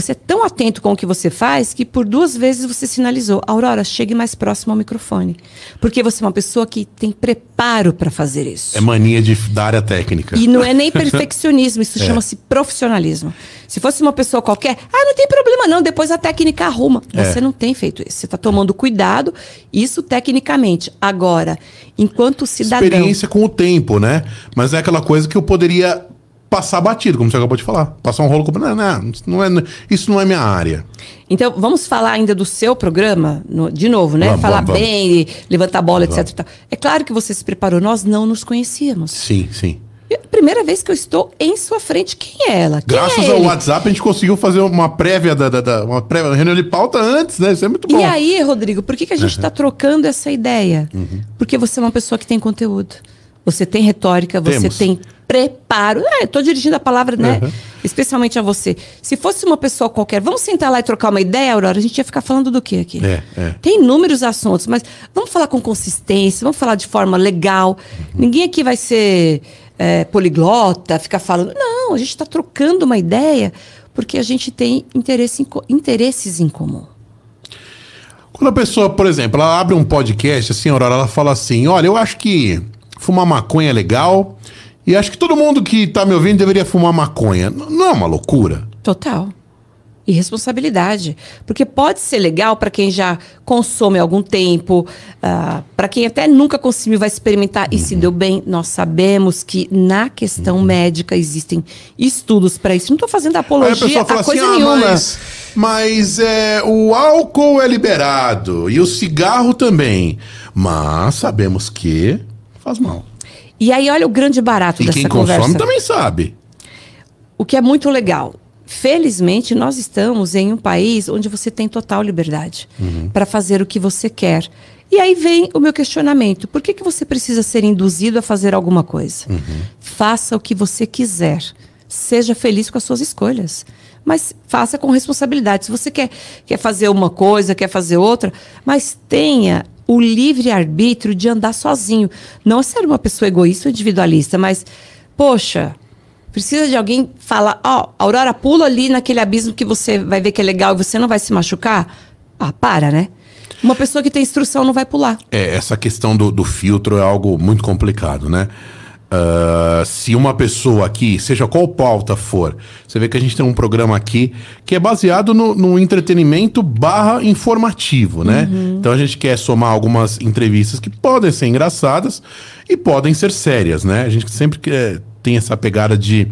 você é tão atento com o que você faz que por duas vezes você sinalizou, Aurora, chegue mais próximo ao microfone. Porque você é uma pessoa que tem preparo para fazer isso. É mania de, da área técnica. E não é nem perfeccionismo, isso é. chama-se profissionalismo. Se fosse uma pessoa qualquer, ah, não tem problema não, depois a técnica arruma. É. Você não tem feito isso. Você está tomando cuidado, isso tecnicamente. Agora, enquanto cidadão. Experiência com o tempo, né? Mas é aquela coisa que eu poderia passar batido, como você acabou de falar. Passar um rolo com. Não, não, não é, isso não é minha área. Então, vamos falar ainda do seu programa, no- de novo, né? Vamos, falar vamos, vamos. bem, levantar a bola, etc. É claro que você se preparou, nós não nos conhecíamos. Sim, sim. Primeira vez que eu estou em sua frente, quem é ela? Quem Graças é ao? WhatsApp, a gente conseguiu fazer uma prévia da, da, da- uma prévia, reunião de pauta antes, né? Isso é muito bom. E aí, Rodrigo, por que, que a gente está trocando essa ideia? Uhum. Porque você é uma pessoa que tem conteúdo. Você tem retórica, você Temos. tem preparo. É, tô dirigindo a palavra, né? Uhum. Especialmente a você. Se fosse uma pessoa qualquer, vamos sentar lá e trocar uma ideia, Aurora? A gente ia ficar falando do quê aqui? É, é. Tem inúmeros assuntos, mas vamos falar com consistência, vamos falar de forma legal. Uhum. Ninguém aqui vai ser é, poliglota, ficar falando. Não, a gente está trocando uma ideia porque a gente tem interesse em interesses em comum. Quando a pessoa, por exemplo, ela abre um podcast, assim, Aurora, ela fala assim: olha, eu acho que fumar maconha é legal. E acho que todo mundo que tá me ouvindo deveria fumar maconha. Não é uma loucura? Total. E responsabilidade. Porque pode ser legal para quem já consome há algum tempo, para quem até nunca consumiu, vai experimentar e se deu bem. Nós sabemos que na questão médica existem estudos para isso. Não estou fazendo a apologia a fala assim: coisa ah, nenhuma. mas, mas é, o álcool é liberado e o cigarro também. Mas sabemos que faz mal. E aí, olha o grande barato E dessa quem conversa. consome também sabe. O que é muito legal. Felizmente, nós estamos em um país onde você tem total liberdade para fazer o que você quer. E aí vem o meu questionamento: por que, que você precisa ser induzido a fazer alguma coisa? Faça o que você quiser. Seja feliz com as suas escolhas. Mas faça com responsabilidade. Se você quer, quer fazer uma coisa, quer fazer outra, mas tenha o livre-arbítrio de andar sozinho. Não ser uma pessoa egoísta ou individualista, mas, poxa, Precisa de alguém falar, ó, Aurora, pula ali naquele abismo que você vai ver que é legal e você não vai se machucar? Ah, para, né? Uma pessoa que tem instrução não vai pular. É, essa questão do, do filtro é algo muito complicado, né? Ah, se uma pessoa aqui, seja qual pauta for, você vê que a gente tem um programa aqui que é baseado no, no entretenimento barra informativo, né? Então a gente quer somar algumas entrevistas que podem ser engraçadas e podem ser sérias, né? A gente sempre quer, tem essa pegada de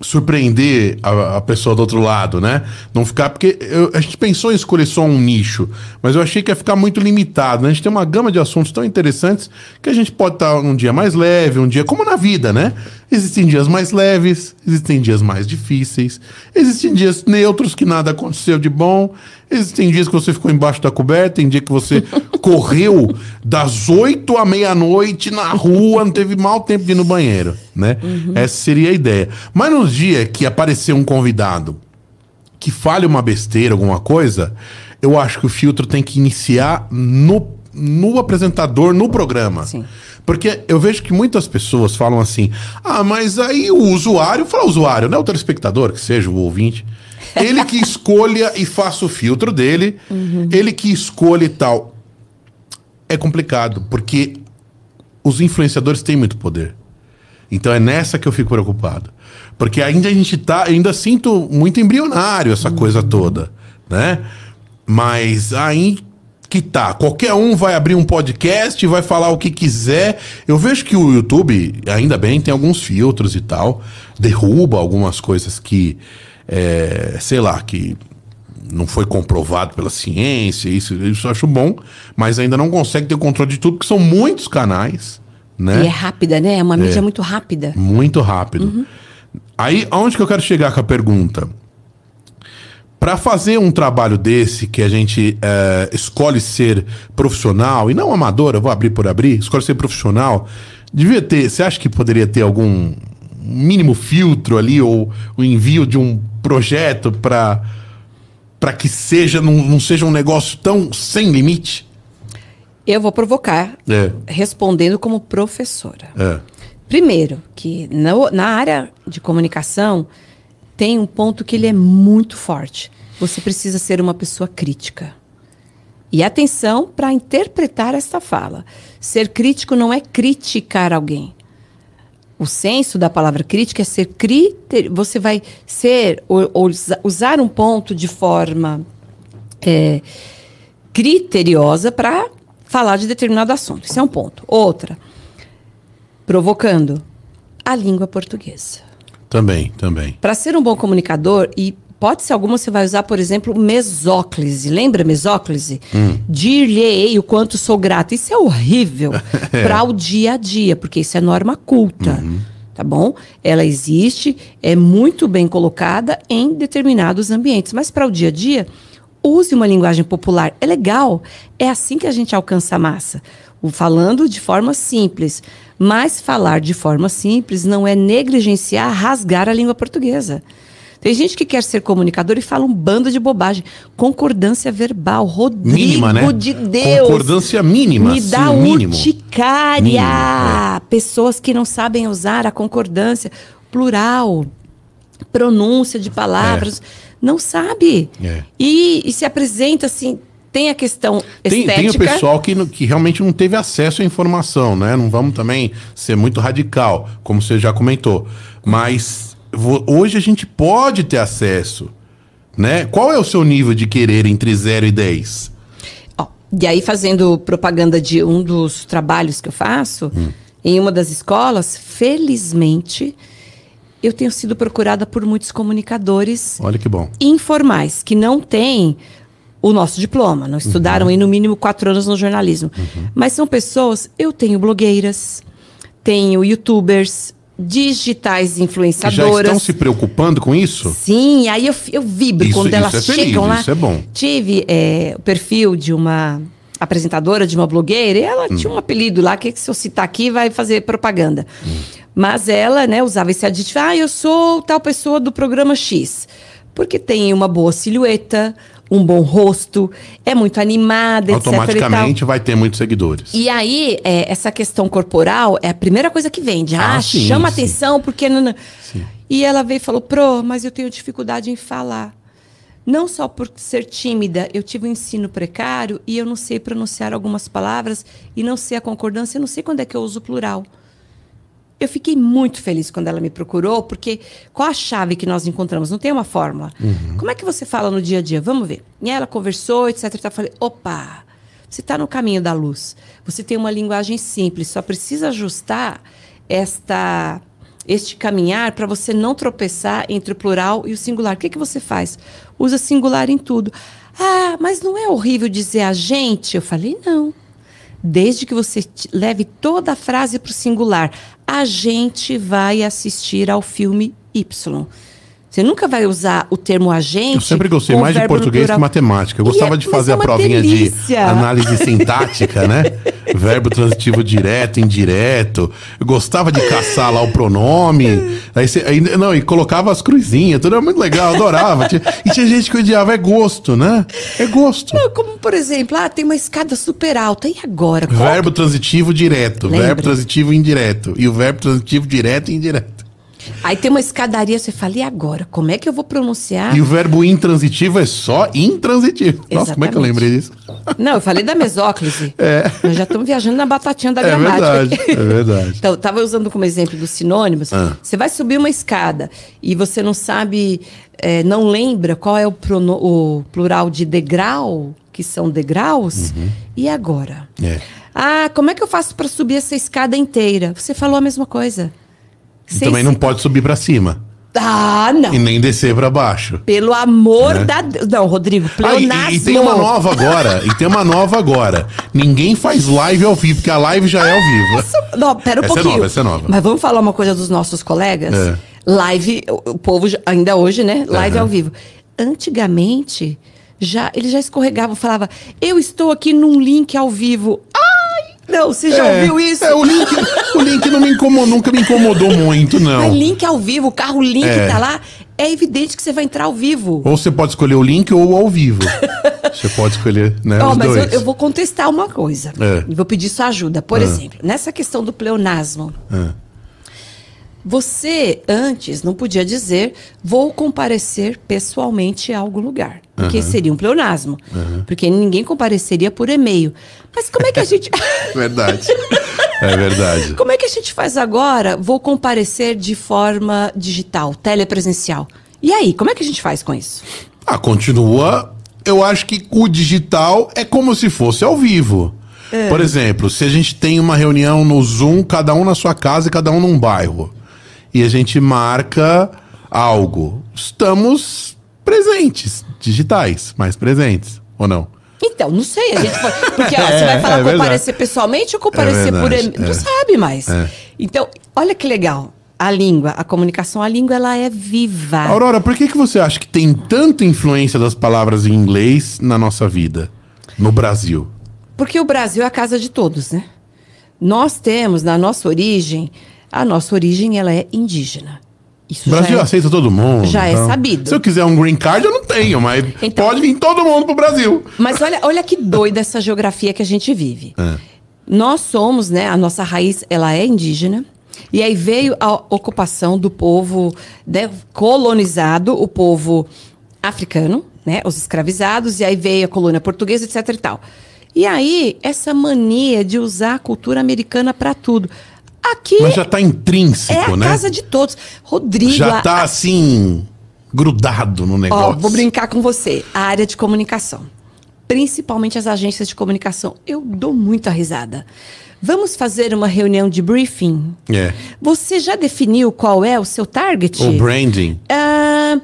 surpreender a, a pessoa do outro lado, né? Não ficar. Porque eu- a gente pensou em escolher só um nicho, mas eu achei que ia ficar muito limitado. Né? A gente tem uma gama de assuntos tão interessantes que a gente pode estar um dia mais leve, um dia como na vida, né? Existem dias mais leves, existem dias mais difíceis, existem dias neutros que nada aconteceu de bom, existem dias que você ficou embaixo da coberta, tem dia que você correu das 8 à meia-noite na rua, não teve mal tempo de ir no banheiro, né? Essa seria a ideia. Mas nos dias que aparecer um convidado que fale uma besteira, alguma coisa, eu acho que o filtro tem que iniciar no, no apresentador, no programa. Sim. Porque eu vejo que muitas pessoas falam assim: ah, mas aí o usuário, fala usuário, não é o telespectador, que seja o ouvinte. Ele que escolha e faça o filtro dele, ele que escolha e tal. É complicado, porque os influenciadores têm muito poder. Então é nessa que eu fico preocupado. Porque ainda a gente tá, ainda sinto muito embrionário essa coisa toda, né? Mas aí que tá, qualquer um vai abrir um podcast vai falar o que quiser. Eu vejo que o YouTube, ainda bem, tem alguns filtros e tal, derruba algumas coisas que, é, sei lá, que não foi comprovado pela ciência, isso, isso eu acho bom, mas ainda não consegue ter controle de tudo, porque são muitos canais, né? E é rápida, né? É uma mídia muito rápida. Muito rápido. Aí, aonde que eu quero chegar com a pergunta? Para fazer um trabalho desse, que a gente eh, escolhe ser profissional, e não amador, eu vou abrir por abrir, escolhe ser profissional, devia ter, você acha que poderia ter algum mínimo filtro ali, ou o envio de um projeto para para que seja, não, não seja um negócio tão sem limite? Eu vou provocar, É, respondendo como professora. é. Primeiro, que na, na área de comunicação tem um ponto que ele é muito forte. Você precisa ser uma pessoa crítica. E atenção para interpretar esta fala. Ser crítico não é criticar alguém. O senso da palavra crítica é ser criter... Você vai ser ou, ou usa- usar um ponto de forma é, criteriosa para falar de determinado assunto. Isso é um ponto. Outra, provocando a língua portuguesa. Também, também. Para ser um bom comunicador, e pode ser alguma, você vai usar, por exemplo, mesóclise. Lembra mesóclise? Hum. Dir-lhe-ei o quanto sou grato. Isso é horrível para o dia a dia, porque isso é norma culta. Uhum. Tá bom? Ela existe, é muito bem colocada em determinados ambientes, mas para o dia a dia, use uma linguagem popular. É legal. É assim que a gente alcança a massa. O falando de forma simples. Mas falar de forma simples não é negligenciar, rasgar a língua portuguesa. Tem gente que quer ser comunicador e fala um bando de bobagem. Concordância verbal. Rodrigo Mínima, né? de Deus. Concordância mínima. Me sim, dá mínimo. urticária. Mínimo, é. Pessoas que não sabem usar a concordância plural, pronúncia de palavras, não sabe. É. E, e se apresenta assim, tem a questão Tem, estética. tem o pessoal que, que realmente não teve acesso à informação, né? Não vamos também ser muito radical, como você já comentou. Mas hoje a gente pode ter acesso, né? Qual é o seu nível de querer entre 0 e 10? Ó, e aí, fazendo propaganda de um dos trabalhos que eu faço, em uma das escolas, felizmente, eu tenho sido procurada por muitos comunicadores Olha que bom. informais, que não têm o nosso diploma, não estudaram aí no mínimo quatro anos no jornalismo. Mas são pessoas, eu tenho blogueiras, tenho youtubers, digitais Que já influenciadoras. estão se preocupando com isso? Sim, aí eu, eu vibro Isso- quando elas é feliz, chegam lá. isso é bom. Tive é, o perfil de uma apresentadora, de uma blogueira, e ela Hum. tinha um apelido lá, que se eu citar aqui vai fazer propaganda. Mas ela, né, usava esse aditivo, ah, eu sou tal pessoa do programa X. Porque tem uma boa silhueta, um bom rosto, é muito animada. Automaticamente vai ter muitos seguidores. E aí, é, essa questão corporal é a primeira coisa que vende. Ah, Ah, sim, chama sim. atenção, porque. Não, não. E ela veio e falou: Pro, mas eu tenho dificuldade em falar. Não só por ser tímida, eu tive um ensino precário e eu não sei pronunciar algumas palavras e não sei a concordância, eu não sei quando é que eu uso o plural. Eu fiquei muito feliz quando ela me procurou, porque qual a chave que nós encontramos? Não tem uma fórmula. Como é que você fala no dia a dia? Vamos ver. E ela conversou, etc. Eu falei, opa, você está no caminho da luz. Você tem uma linguagem simples, só precisa ajustar esta, este caminhar para você não tropeçar entre o plural e o singular. O que, que você faz? Usa singular em tudo. Ah, mas não é horrível dizer a gente? Eu falei, não. Desde que você leve toda a frase para o singular. A gente vai assistir ao filme Y. Você nunca vai usar o termo agente. Eu sempre gostei mais de português que plural. matemática. Eu gostava é- de fazer é a provinha delícia. de análise sintática, né? Verbo transitivo direto, indireto. Eu gostava de caçar lá o pronome. Aí você, aí, não, e colocava as cruzinhas, tudo era muito legal, adorava. E tinha gente que odiava, é gosto, né? É gosto. Não, Como, por exemplo, ah, tem uma escada super alta. E agora? Verbo transitivo direto, Lembra? verbo transitivo indireto. E o verbo transitivo direto e indireto. Aí tem uma escadaria, você fala, e agora? Como é que eu vou pronunciar? E o verbo intransitivo é só intransitivo. Nossa, como é que eu Exatamente. lembrei disso? Não, eu falei da mesóclise. Nós já estamos viajando na batatinha da É gramática. verdade, é verdade. Então, eu estava usando como exemplo dos sinônimos. Ah. Você vai subir uma escada e você não sabe, é, não lembra qual é o, o plural de degrau, que são degraus. E agora? Uhum. É. Ah, como é que eu faço para subir essa escada inteira? Você falou a mesma coisa. E Sem também não pode subir pra cima. Ah, não. E nem descer pra baixo. Pelo amor Né? da Deus. Não, Rodrigo, Ah, e- pleonasmo. e, tem uma nova agora. e tem uma nova agora. Ninguém faz live ao vivo, porque a live já é ao vivo. Não, pera um Essa é pouquinho. nova, essa é nova. Mas vamos falar uma coisa dos nossos colegas? É. Live, o, povo, ainda hoje, né? Live Aham. ao vivo. Antigamente, já, eles já escorregavam, falava, eu estou aqui num link ao vivo. Não, você já É, ouviu isso? É, o link, o link não me incomodou, nunca me incomodou muito, não. Mas link ao vivo, o carro link É. tá lá, é evidente que você vai entrar ao vivo. Ou você pode escolher o link ou ao vivo. você pode escolher, né? Os mas eu, eu vou contestar uma coisa. É. Vou pedir sua ajuda. Por Ah. exemplo, nessa questão do pleonasmo. Ah. Você antes não podia dizer vou comparecer pessoalmente a algum lugar, porque seria um pleonasmo, porque ninguém compareceria por e-mail. Mas como é que a gente Verdade. É verdade. como é que a gente faz agora? Vou comparecer de forma digital, telepresencial. E aí, como é que a gente faz com isso? Ah, continua. Eu acho que o digital é como se fosse ao vivo. Por exemplo, se a gente tem uma reunião no Zoom, cada um na sua casa e cada um num bairro. E a gente marca algo. Estamos presentes, digitais, mais presentes, ou não? Então, não sei. A gente pode, porque ó, você vai falar é comparecer pessoalmente ou comparecer por. verdade, em- Não é. sabe mais. É. Então, olha que legal. A língua, a comunicação, a língua, ela é viva. Aurora, por que, que você acha que tem tanta influência das palavras em inglês na nossa vida, no Brasil? Porque o Brasil é a casa de todos, né? Nós temos, na nossa origem, a nossa origem, ela é indígena. Isso O Brasil já é, aceita todo mundo. já é então. sabido. Se eu quiser um green card, eu não tenho, mas Então- pode vir todo mundo pro Brasil. Mas olha, olha que doida essa geografia que a gente vive. É. Nós somos, né? A nossa raiz, ela é indígena. E aí veio a ocupação do povo né, colonizado, o povo africano, né? Os escravizados. E aí veio a colônia portuguesa, etc e tal. E aí, essa mania de usar a cultura americana para tudo. Aqui Mas já tá é intrínseco, a né? casa de todos. Rodrigo, Já a- tá assim, grudado no Ó, negócio. vou brincar com você. A área de comunicação. Principalmente as agências de comunicação. Eu dou muita risada. Vamos fazer uma reunião de briefing? É. Você já definiu qual é o seu target? O branding. Ah,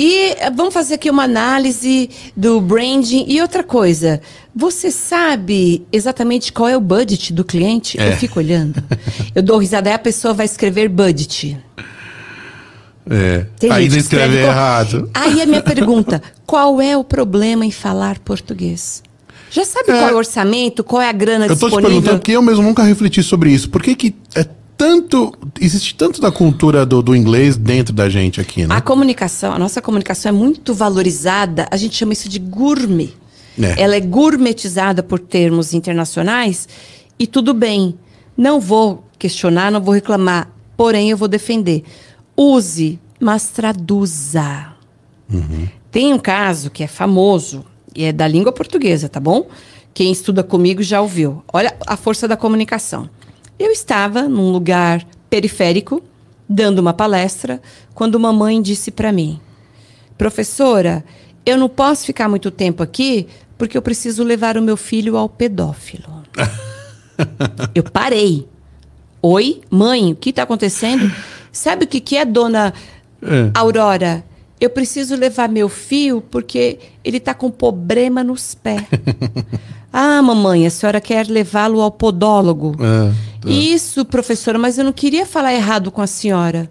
e vamos fazer aqui uma análise do branding. E outra coisa, você sabe exatamente qual é o budget do cliente? É. Eu fico olhando. Eu dou risada, aí a pessoa vai escrever budget. É. Tem gente que escreve errado. Aí a minha pergunta: qual é o problema em falar português? Já sabe É. qual é o orçamento? Qual é a grana Eu tô te disponível? perguntando porque eu mesmo nunca refleti sobre isso. Por que que é tanto... Existe tanto da cultura do, do inglês dentro da gente aqui, né? A comunicação, a nossa comunicação é muito valorizada. A gente chama isso de gourmet. É. Ela é gourmetizada por termos internacionais e tudo bem. Não vou questionar, não vou reclamar. Porém, eu vou defender. Use, mas traduza. Tem um caso que é famoso e é da língua portuguesa, tá bom? Quem estuda comigo já ouviu. Olha a força da comunicação. Eu estava num lugar periférico, dando uma palestra, quando uma mãe disse para mim: Professora, eu não posso ficar muito tempo aqui porque eu preciso levar o meu filho ao pedófilo. eu parei. Oi, mãe, o que está acontecendo? Sabe o que, que é, dona É. Aurora? Eu preciso levar meu filho porque ele está com problema nos pés. ah, mamãe, a senhora quer levá-lo ao podólogo? Ah, tá. Isso, professora, mas eu não queria falar errado com a senhora.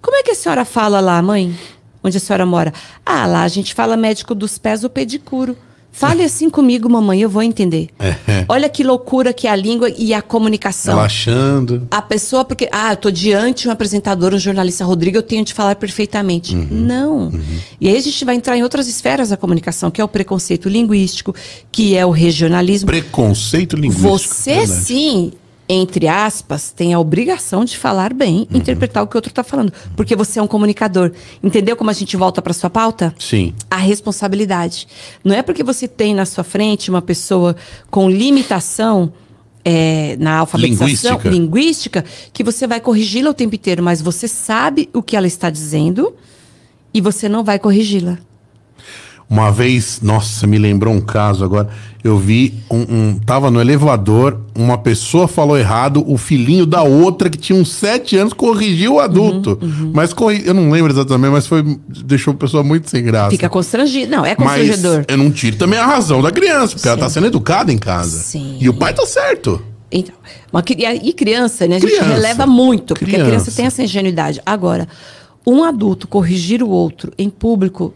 Como é que a senhora fala lá, mãe? Onde a senhora mora? Ah, lá a gente fala médico dos pés ou pedicuro. Fale assim comigo, mamãe, eu vou entender. É. Olha que loucura que é a língua e a comunicação. Relaxando. A pessoa, porque, ah, eu tô diante de um apresentador, um jornalista Rodrigo, eu tenho de falar perfeitamente. Não. E aí a gente vai entrar em outras esferas da comunicação, que é o preconceito linguístico, que é o regionalismo. Preconceito linguístico. Você verdade. sim, entre aspas, tem a obrigação de falar bem, Uhum. interpretar o que o outro está falando, porque você é um comunicador. Entendeu como a gente volta para sua pauta? Sim. A responsabilidade. Não é porque você tem na sua frente uma pessoa com limitação é, na alfabetização Linguística. linguística que você vai corrigi-la o tempo inteiro, mas você sabe o que ela está dizendo e você não vai corrigi-la. Uma vez, nossa, me lembrou um caso agora. Eu vi um, um- Tava no elevador, uma pessoa falou errado, o filhinho da outra, que tinha uns sete anos, corrigiu o adulto. Uhum, Mas corri- eu não lembro exatamente, mas foi. Deixou a pessoa muito sem graça. Fica constrangido. Não, é mas constrangedor. eu não tiro também a razão da criança, porque ela Sim. tá sendo educada em casa. Sim. E o pai tá certo. Então, uma, e criança, né? A gente Criança. releva muito, porque a criança Criança. tem essa ingenuidade. Agora, um adulto corrigir o outro em público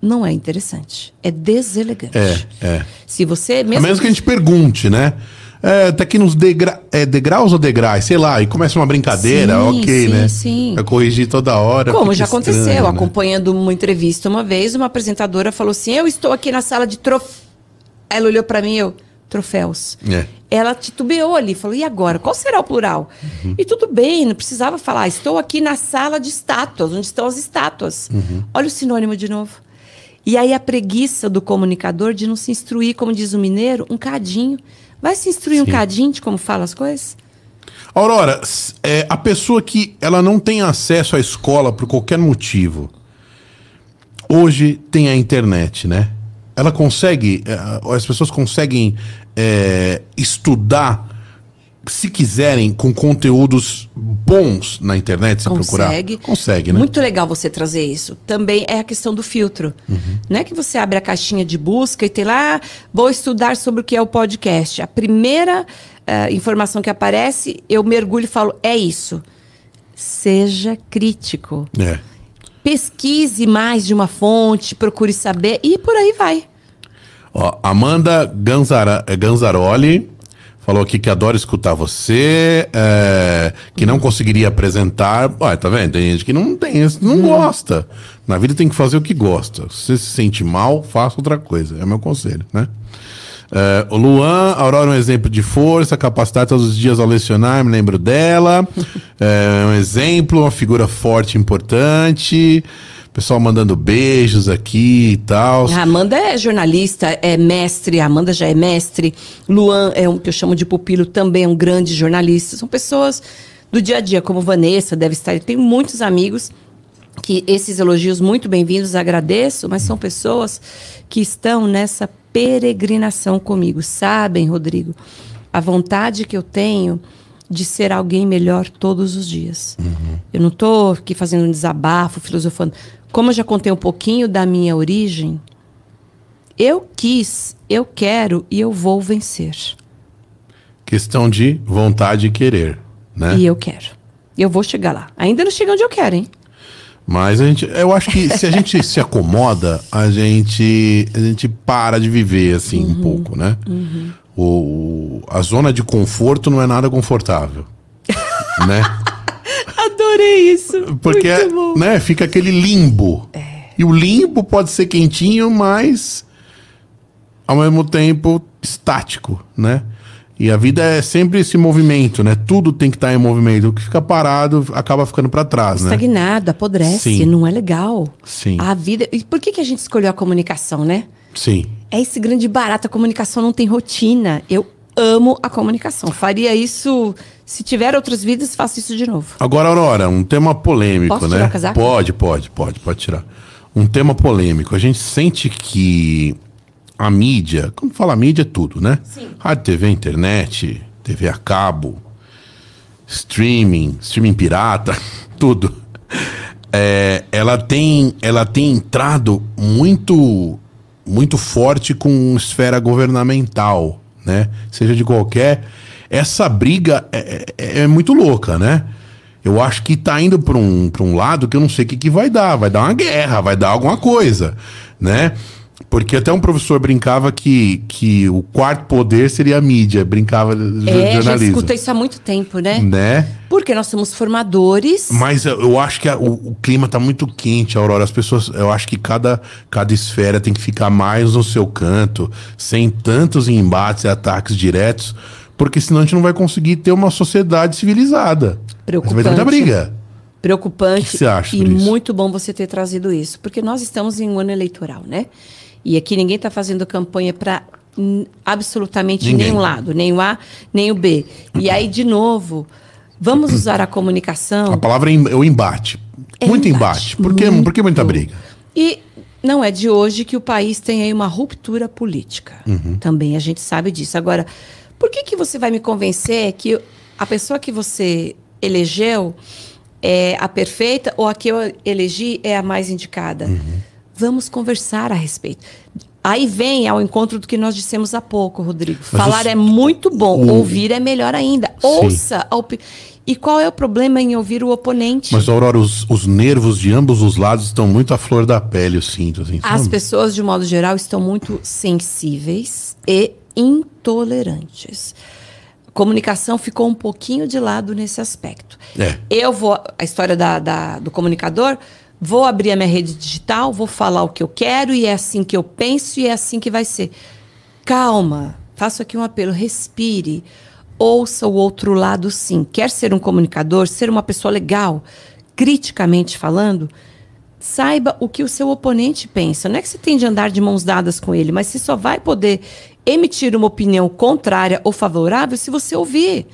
não é interessante. É deselegante. É, é. Se você A mesmo. menos que a gente pergunte, né? É, tá aqui nos degra é, degraus ou degraus, sei lá, e começa uma brincadeira, Sim, ok, sim, né? sim. Eu corrigir toda hora. Como já aconteceu, estranho, né? acompanhando uma entrevista uma vez, uma apresentadora falou assim: Eu estou aqui na sala de troféus. Ela olhou para mim e eu, troféus. É. Ela titubeou ali, falou: e agora? Qual será o plural? Uhum. E tudo bem, não precisava falar. Estou aqui na sala de estátuas, onde estão as estátuas. Uhum. Olha o sinônimo de novo. E aí a preguiça do comunicador de não se instruir, como diz o mineiro, um cadinho. Vai se instruir um Sim. cadinho de como fala as coisas? Aurora, é, a pessoa que ela não tem acesso à escola por qualquer motivo, hoje tem a internet, né? Ela consegue, é, as pessoas conseguem é, estudar se quiserem, com conteúdos bons na internet, se procurar. Consegue. Consegue, né? Muito legal você trazer isso. Também é a questão do filtro. Não é que você abre a caixinha de busca e tem lá, "Ah, vou estudar sobre o que é o podcast. A primeira eh, informação que aparece, eu mergulho e falo, é isso. Seja crítico. É. Pesquise mais de uma fonte, procure saber e por aí vai. Ó, Amanda Ganzara, Ganzaroli falou aqui que adora escutar você, é, que não conseguiria apresentar. Olha, tá vendo? Tem gente que não tem, não gosta. Na vida tem que fazer o que gosta. Se você se sente mal, faça outra coisa. É o meu conselho, né? É, o Luan, Aurora é um exemplo de força, capacidade todos os dias ao lecionar, me lembro dela. É um exemplo, uma figura forte importante. Pessoal mandando beijos aqui e tal. A Amanda é jornalista, é mestre, a Amanda já é mestre. Luan é um que eu chamo de pupilo, também é um grande jornalista. São pessoas do dia a dia, como Vanessa deve estar. Eu tenho muitos amigos que esses elogios muito bem-vindos, agradeço, mas são pessoas que estão nessa peregrinação comigo. Sabem, Rodrigo, a vontade que eu tenho de ser alguém melhor todos os dias. Eu não estou aqui fazendo um desabafo, filosofando. Como eu já contei um pouquinho da minha origem, eu quis, eu quero e eu vou vencer. Questão de vontade e querer, né? E eu quero. Eu vou chegar lá. Ainda não cheguei onde eu quero, hein? Mas a gente, eu acho que se a gente se acomoda, a gente, a gente para de viver assim um pouco, né? O, o- a zona de conforto não é nada confortável, né? Adorei isso. Porque. É. né, fica aquele limbo. E o limbo pode ser quentinho, mas ao mesmo tempo estático, né? E a vida é sempre esse movimento, né? Tudo tem que estar em movimento. O que fica parado acaba ficando para trás, né? Estagnado, apodrece, Sim. não é legal. Sim. A vida. E por que, que a gente escolheu a comunicação, né? Sim. É esse grande barato. A comunicação não tem rotina. Eu amo a comunicação. Faria isso. Se tiver outras vidas, faço isso de novo. Agora, Aurora, um tema polêmico, Posso né? tirar o casaco? Pode, pode, pode, pode tirar. Um tema polêmico. A gente sente que a mídia, como fala mídia, é tudo, né? Sim. Rádio, TV, internet, TV a cabo, streaming, streaming pirata, tudo. É, ela tem, ela tem entrado muito, muito forte com esfera governamental, né? Seja de qualquer. Essa briga é, é- é muito louca, né? Eu acho que tá indo para um, pra um lado que eu não sei o que, que vai dar. Vai dar uma guerra, vai dar alguma coisa, né? Porque até um professor brincava que, que o quarto poder seria a mídia, brincava de É, já jornalismo. escuta isso há muito tempo, né? Né? Porque nós somos formadores. Mas eu, eu acho que a- o, o clima tá muito quente, Aurora. As pessoas, eu acho que cada, cada esfera tem que ficar mais no seu canto, sem tantos embates e ataques diretos, porque senão a gente não vai conseguir ter uma sociedade civilizada. Vai ter muita Preocupante. briga. Preocupante. O que você acha E muito bom você ter trazido isso, porque nós estamos em um ano eleitoral, né? E aqui ninguém está fazendo campanha para absolutamente Ninguém. nenhum lado, nem o A, nem o B. E aí, de novo, vamos usar a comunicação. A palavra é é o embate. É muito embate. Por, que, por que muita briga? E não é de hoje que o país tem aí uma ruptura política. Uhum. Também a gente sabe disso. Agora, por que, que você vai me convencer que a pessoa que você elegeu é a perfeita ou a que eu elegi é a mais indicada? Uhum. Vamos conversar a respeito. Aí vem ao encontro do que nós dissemos há pouco, Rodrigo. Mas Falar os- é muito bom, o- ouvir é melhor ainda. Ouça a opi... E qual é o problema em ouvir o oponente? Mas, Aurora, os, os nervos de ambos os lados estão muito à flor da pele, eu sinto. Assim, As sabe? pessoas, de modo geral, estão muito sensíveis e intolerantes. Comunicação ficou um pouquinho de lado nesse aspecto. É. Eu vou, a história da, da- do comunicador, vou abrir a minha rede digital, vou falar o que eu quero e é assim que eu penso e é assim que vai ser. Calma, faço aqui um apelo, respire. Ouça o outro lado, sim. Quer ser um comunicador, ser uma pessoa legal, criticamente falando, saiba o que o seu oponente pensa. Não é que você tem de andar de mãos dadas com ele, mas você só vai poder emitir uma opinião contrária ou favorável se você ouvir.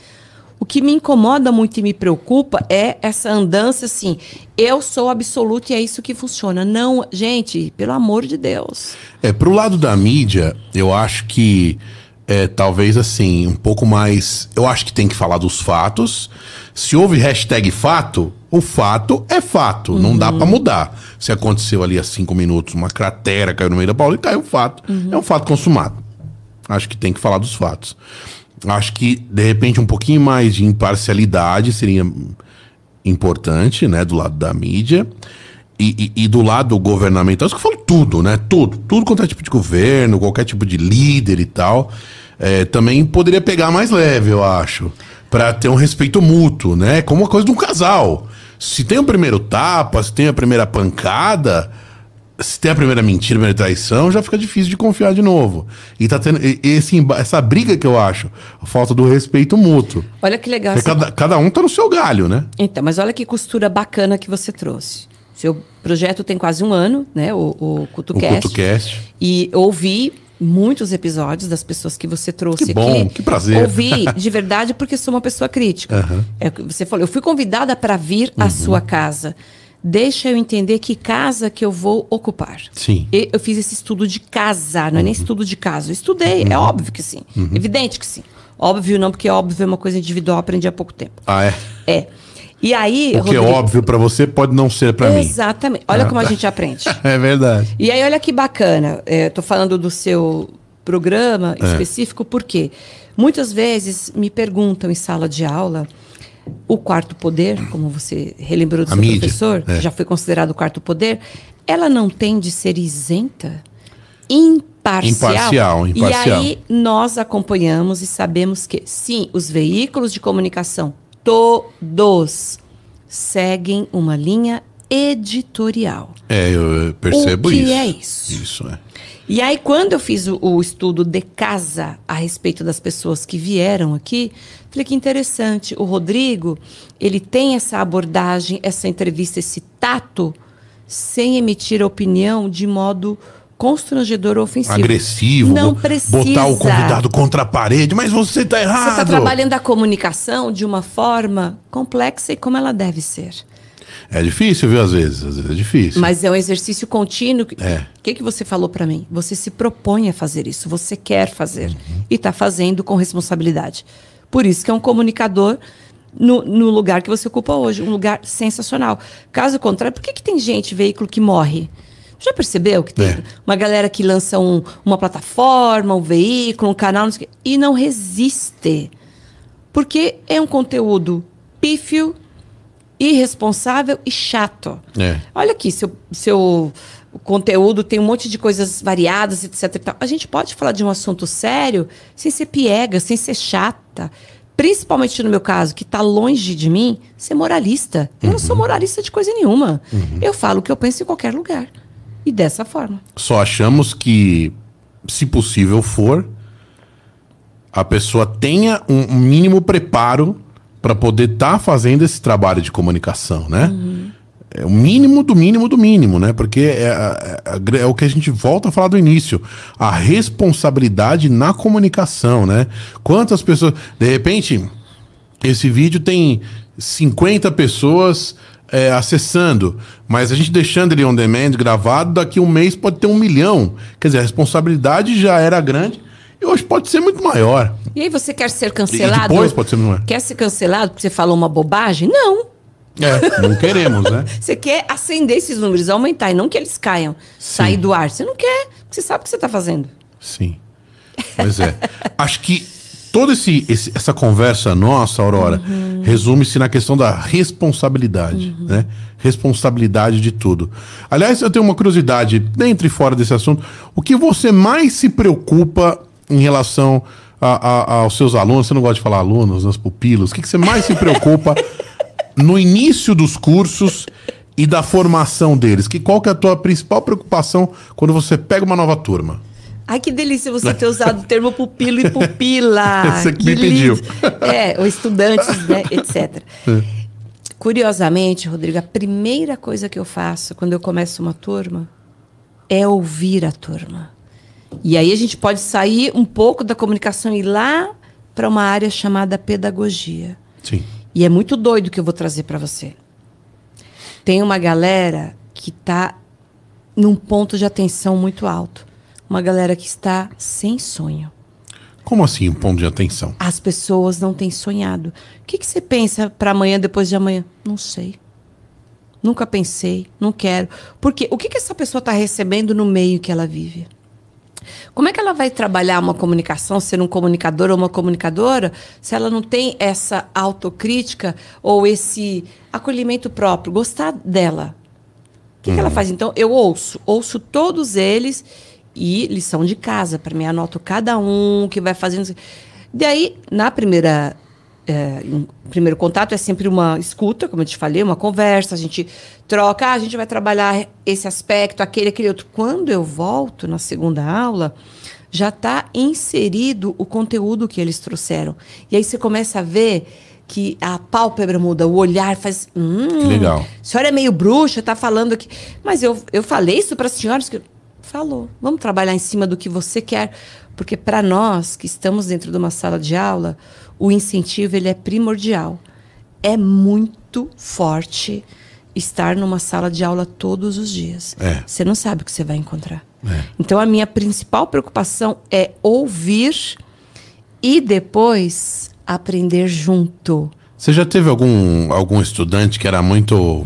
O que me incomoda muito e me preocupa é essa andança assim, eu sou absoluto e é isso que funciona. Não, gente, pelo amor de Deus. É, pro lado da mídia, eu acho que é, talvez assim, um pouco mais. Eu acho que tem que falar dos fatos. Se houve hashtag fato, o fato é fato, não dá pra mudar. Se aconteceu ali há cinco minutos, uma cratera caiu no meio da Paula e caiu o fato. É um fato consumado. Acho que tem que falar dos fatos. Acho que, de repente, um pouquinho mais de imparcialidade seria importante, né, do lado da mídia. E, e- e do lado governamental, isso que eu falo tudo, né? Tudo. Tudo quanto é tipo de governo, qualquer tipo de líder e tal. é, também poderia pegar mais leve, eu acho. Pra ter um respeito mútuo, né? Como uma coisa de um casal. Se tem o primeiro tapa, se tem a primeira pancada, se tem a primeira mentira, a primeira traição, já fica difícil de confiar de novo. E tá tendo esse, emba- essa briga que eu acho, a falta do respeito mútuo. Olha que legal. Essa- cada, cada um tá no seu galho, né? Então, mas olha que costura bacana que você trouxe. Seu projeto tem quase um ano, né? O, o O CutoCast. CutoCast. E ouvi muitos episódios das pessoas que você trouxe Que aqui. bom, que prazer. Ouvi de verdade porque sou uma pessoa crítica. É o que você falou, eu fui convidada para vir Uhum. à sua casa. Deixa eu entender que casa que eu vou ocupar. Sim. E eu fiz esse estudo de casa, não é Uhum. nem estudo de casa. Eu estudei, é óbvio que sim. Evidente que sim. Óbvio não, porque óbvio é uma coisa individual, aprendi há pouco tempo. Ah, é? É. E aí, O que é óbvio pra você pode não ser pra mim. Exatamente. Olha Ah, como a tá. gente aprende. É verdade. E aí, olha que bacana. Estou falando do seu programa É. específico, porque muitas vezes me perguntam em sala de aula o quarto poder, como você relembrou do A seu mídia, professor, é. que já foi considerado o quarto poder, ela não tem de ser isenta, imparcial. Imparcial, imparcial. E aí nós acompanhamos e sabemos que, sim, os veículos de comunicação, todos, seguem uma linha editorial. É, eu percebo O que isso. é isso? Isso é. E aí, quando eu fiz o, o estudo de casa a respeito das pessoas que vieram aqui, falei que interessante. O Rodrigo, ele tem essa abordagem, essa entrevista, esse tato, sem emitir opinião de modo constrangedor ou ofensivo. Agressivo. Não precisa. Botar o convidado contra a parede. Mas você tá errado. Você está trabalhando a comunicação de uma forma complexa e como ela deve ser. É difícil, viu, às vezes. Às vezes é difícil. Mas é um exercício contínuo. O É. que, que você falou para mim? Você se propõe a fazer isso, você quer fazer. E está fazendo com responsabilidade. Por isso que é um comunicador no, no lugar que você ocupa hoje. Um lugar sensacional. Caso contrário, por que, que tem gente, veículo que morre? Já percebeu que tem É. uma galera que lança um- uma plataforma, um veículo, um canal, não sei o quê, e não resiste? Porque é um conteúdo pífio, irresponsável e chato. É. Olha aqui, seu, seu conteúdo tem um monte de coisas variadas, etc. e. A gente pode falar de um assunto sério sem ser piega, sem ser chata. Principalmente no meu caso, que está longe de mim, ser moralista. Eu não sou moralista de coisa nenhuma. Eu falo o que eu penso em qualquer lugar. E dessa forma. Só achamos que, se possível for, a pessoa tenha um mínimo preparo para poder estar fazendo esse trabalho de comunicação, né? É o mínimo do mínimo do mínimo, né? Porque é, a- a gr- é o que a gente volta a falar do início. A responsabilidade na comunicação, né? Quantas pessoas. De repente, esse vídeo tem 50 pessoas é, acessando, mas a gente deixando ele on demand gravado, daqui um mês pode ter um milhão. Quer dizer, a responsabilidade já era grande e hoje pode ser muito maior. E aí você quer ser E cancelado? depois pode ser muito maior. Quer ser cancelado porque você falou uma bobagem? Não. É, não queremos, né? Você quer acender esses números, aumentar, e não que eles caiam, sair do ar. Você não quer, porque você sabe o que você está fazendo. Sim. Pois é. Acho que toda esse, esse- essa conversa nossa, Aurora, resume-se na questão da responsabilidade, né? Responsabilidade de tudo. Aliás, eu tenho uma curiosidade, dentro e fora desse assunto. O que você mais se preocupa em relação a- a- aos seus alunos? Você não gosta de falar alunos, os pupilos. O que, que você mais se preocupa no início dos cursos e da formação deles? Que, qual que é a tua principal preocupação quando você pega uma nova turma? Ai, que delícia você ter usado o termo pupilo e pupila. Você que me pediu. É, ou estudantes, né, etc. Curiosamente, Rodrigo, a primeira coisa que eu faço quando eu começo uma turma é ouvir a turma. E aí a gente pode sair um pouco da comunicação e ir lá para uma área chamada pedagogia. Sim. E é muito doido que eu vou trazer para você. Tem uma galera que está num ponto de atenção muito alto. Uma galera que está sem sonho. Como assim um ponto de atenção? As pessoas não têm sonhado. O que, que você pensa para amanhã, depois de amanhã? Não sei. Nunca pensei, não quero. Porque o que, que essa pessoa está recebendo no meio que ela vive? Como é que ela vai trabalhar uma comunicação, ser um comunicador ou uma comunicadora, se ela não tem essa autocrítica ou esse acolhimento próprio, gostar dela? O que, que ela faz? Então, eu ouço, ouço todos eles e lição de casa, para mim, anoto cada um que vai fazendo. Daí, na primeira é, em primeiro contato é sempre uma escuta, como eu te falei, uma conversa, a gente troca, ah, a gente vai trabalhar esse aspecto, aquele, aquele outro. Quando eu volto na segunda aula, já está inserido o conteúdo que eles trouxeram. E aí você começa a ver que a pálpebra muda, o olhar faz. Hum, Legal. A senhora é meio bruxa, está falando aqui. Mas eu, eu falei isso para as senhoras que. Falou. Vamos trabalhar em cima do que você quer. Porque para nós que estamos dentro de uma sala de aula, o incentivo ele é primordial. É muito forte estar numa sala de aula todos os dias. É. Você não sabe o que você vai encontrar. É. Então a minha principal preocupação é ouvir e depois aprender junto. Você já teve algum, algum estudante que era muito.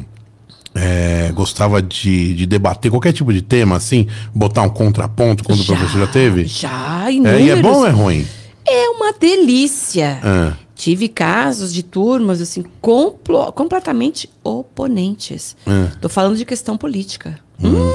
é, gostava de, de debater qualquer tipo de tema, assim, botar um contraponto quando o professor já teve? Já, É, inúmeros. e é bom ou é ruim? É uma delícia. Ah. Tive casos de turmas assim complo- completamente oponentes. Ah. Tô falando de questão política. Hum,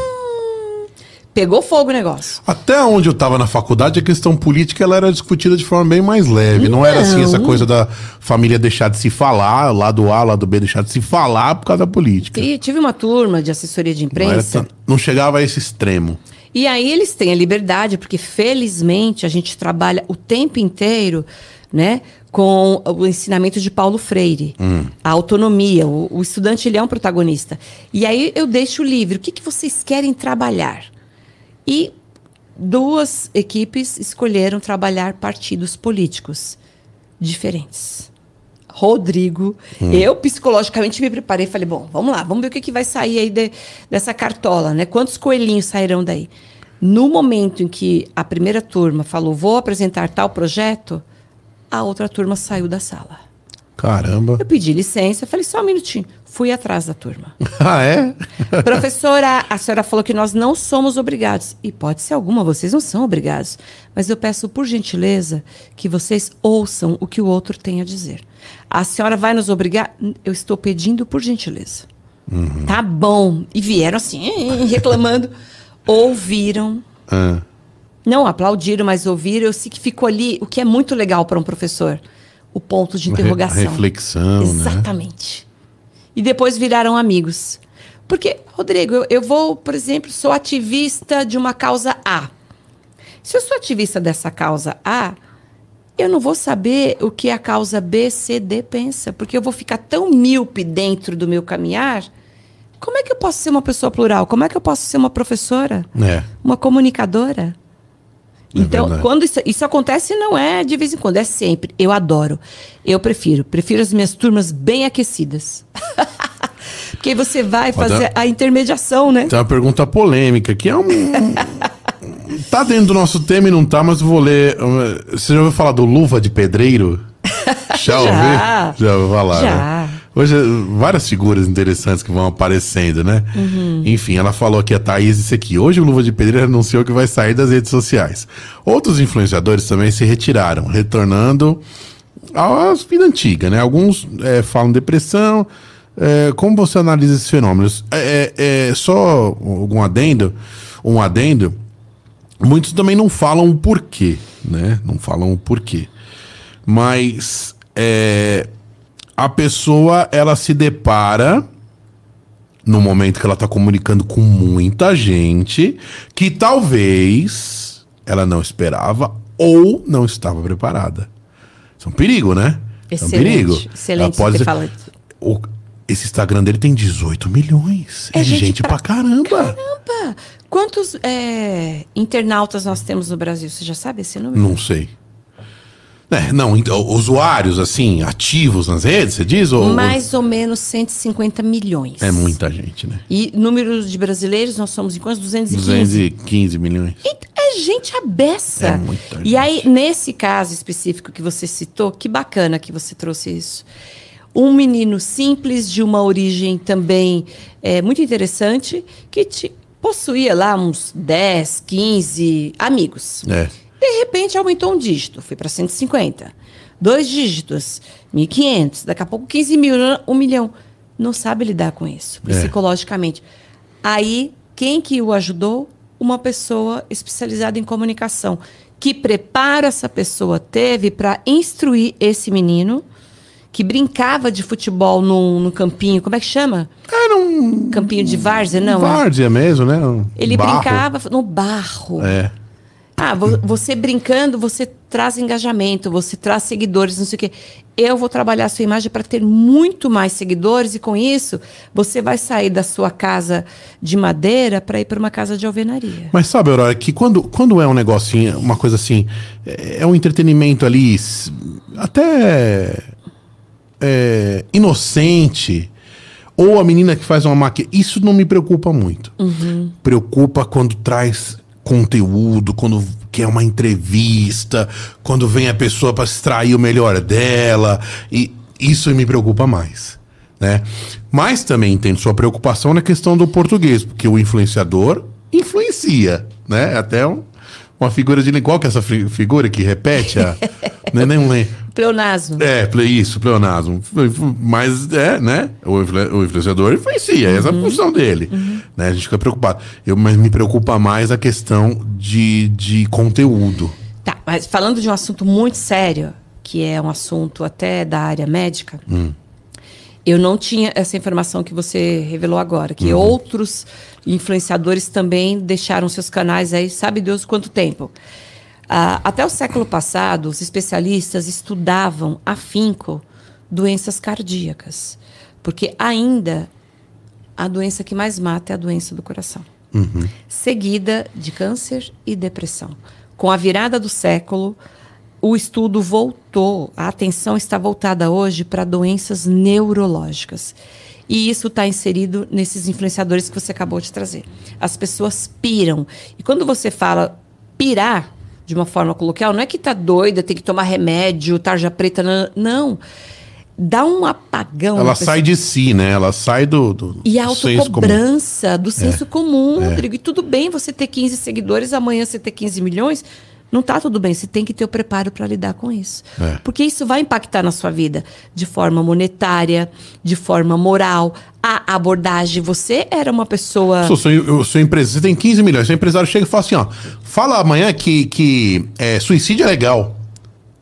pegou fogo o negócio. Até onde eu estava na faculdade, a questão política ela era discutida de forma bem mais leve. Não, era assim essa Não. coisa da família deixar de se falar, lado A, lado B deixar de se falar por causa da política. E tive uma turma de assessoria de Não, imprensa. tão- não chegava a esse extremo. E aí eles têm a liberdade, porque felizmente a gente trabalha o tempo inteiro, né, com o ensinamento de Paulo Freire, a autonomia. O, o estudante ele é um protagonista. E aí eu deixo livre. O que, que vocês querem trabalhar? E duas equipes escolheram trabalhar partidos políticos diferentes. Rodrigo, eu psicologicamente me preparei, falei, bom, vamos lá, vamos ver o que, que vai sair aí de- dessa cartola, né? Quantos coelhinhos sairão daí? No momento em que a primeira turma falou, vou apresentar tal projeto, a outra turma saiu da sala. Caramba. Eu pedi licença, falei, só um minutinho. Fui atrás da turma. ah, é? Professora, a senhora falou que nós não somos obrigados. Hipótese alguma, vocês não são obrigados. Mas eu peço, por gentileza, que vocês ouçam o que o outro tem a dizer. A senhora vai nos obrigar? Eu estou pedindo por gentileza. Tá bom. E vieram assim, reclamando. Ouviram. Ah, Não aplaudiram, mas ouviram. Eu sei que ficou ali, o que é muito legal para um professor. O ponto de interrogação. reflexão, né? Exatamente. E depois viraram amigos. Porque, Rodrigo, eu, eu vou, por exemplo, sou ativista de uma causa A. Se eu sou ativista dessa causa A, eu não vou saber o que a causa B, C, D pensa, porque eu vou ficar tão míope dentro do meu caminhar. Como é que eu posso ser uma pessoa plural? Como é que eu posso ser uma professora? É. Uma comunicadora? É Então, verdade. quando isso, isso acontece, não é de vez em quando, é sempre. Eu adoro. Eu prefiro. Prefiro as minhas turmas bem aquecidas. Porque você vai fazer a intermediação, né? Tem uma pergunta polêmica, que é um. tá dentro do nosso tema e não tá, mas vou ler. Uh, Você já ouviu falar do Luva de Pedreiro? Já ouviu? Já. Já ouviu falar? Já. né? Hoje, várias figuras interessantes que vão aparecendo, né? Uhum. Enfim, ela falou aqui, a Thaís, isso aqui. Hoje o Luva de Pedreiro anunciou que vai sair das redes sociais. Outros influenciadores também se retiraram, retornando à vida antiga, né? Alguns eh, falam depressão. Eh, como você analisa esses fenômenos? É, é- é só algum adendo, um adendo. Muitos também não falam o porquê, né? Não falam o porquê. Mas é, a pessoa, ela se depara no momento que ela está comunicando com muita gente que talvez ela não esperava ou não estava preparada. Isso é um perigo, né? é um Excelente, perigo. excelente Ela pode você o- esse Instagram dele tem 18 milhões. É, É gente, gente pra, pra caramba. Caramba! Quantos é, internautas nós temos no Brasil? Você já sabe esse número? Não sei. É, não, então, usuários, assim, ativos nas redes, você diz? Ou, Mais ou menos 150 milhões. É muita gente, né? E número de brasileiros, nós somos em quantos? 215. 215 milhões. Ent- É gente abessa. É muita E gente. aí, nesse caso específico que você citou, que bacana que você trouxe isso. Um menino simples, de uma origem também é, muito interessante, que te- possuía lá uns 10, 15 amigos. É. De repente aumentou um dígito, foi para 150. Dois dígitos, 1.500, daqui a pouco 15 mil, um milhão. Não sabe lidar com isso, É. psicologicamente. Aí, quem que o ajudou? Uma pessoa especializada em comunicação. Que preparo essa pessoa teve para instruir esse menino que brincava de futebol no, no campinho, como é que chama? Era um. Campinho de várzea, não? é? Várzea mesmo, né? Um Ele barro. brincava no barro. É. Ah, vo- você brincando, você traz engajamento, você traz seguidores, não sei o quê. Eu vou trabalhar a sua imagem para ter muito mais seguidores e com isso você vai sair da sua casa de madeira para ir para uma casa de alvenaria. Mas sabe, Aurora, que quando, quando é um negocinho, uma coisa assim, é, é um entretenimento ali, até é, inocente, ou a menina que faz uma maquiagem, isso não me preocupa muito. Preocupa quando traz conteúdo, quando quer uma entrevista, quando vem a pessoa para extrair o melhor dela, e isso me preocupa mais. Né? Mas também entendo sua preocupação na questão do português, porque o influenciador influencia, né? Até um- uma figura de qual que é essa fi- figura que repete a né, nem lembro. Pleonasmo. É, isso, pleonasmo. Mas é, né? O, influ- o influenciador influencia, essa é a função dele. Né? A gente fica preocupado. Eu, mas me preocupa mais a questão de, de conteúdo. Tá, mas falando de um assunto muito sério, que é um assunto até da área médica, eu não tinha essa informação que você revelou agora, que outros influenciadores também deixaram seus canais aí, sabe Deus quanto tempo. Ah, até o século passado, os especialistas estudavam afinco doenças cardíacas, porque ainda a doença que mais mata é a doença do coração seguida de câncer e depressão. Com a virada do século, o estudo voltou, a atenção está voltada hoje para doenças neurológicas. E isso está inserido nesses influenciadores que você acabou de trazer. As pessoas piram. E quando você fala pirar, de uma forma coloquial, não é que tá doida, tem que tomar remédio, tarja preta, não. não. Dá um apagão. Ela sai de si, né? Ela sai do. do E a do senso comum. É. autocobrança do senso comum, Rodrigo. E tudo bem você ter 15 seguidores, amanhã você ter 15 milhões. Não tá tudo bem, você tem que ter o preparo para lidar com isso. É. Porque isso vai impactar na sua vida de forma monetária, de forma moral. A abordagem, você era uma pessoa. Sou, sou, eu sou empresário, tem 15 milhões. Seu empresário chega e fala assim: ó, fala amanhã que, que é, suicídio é legal.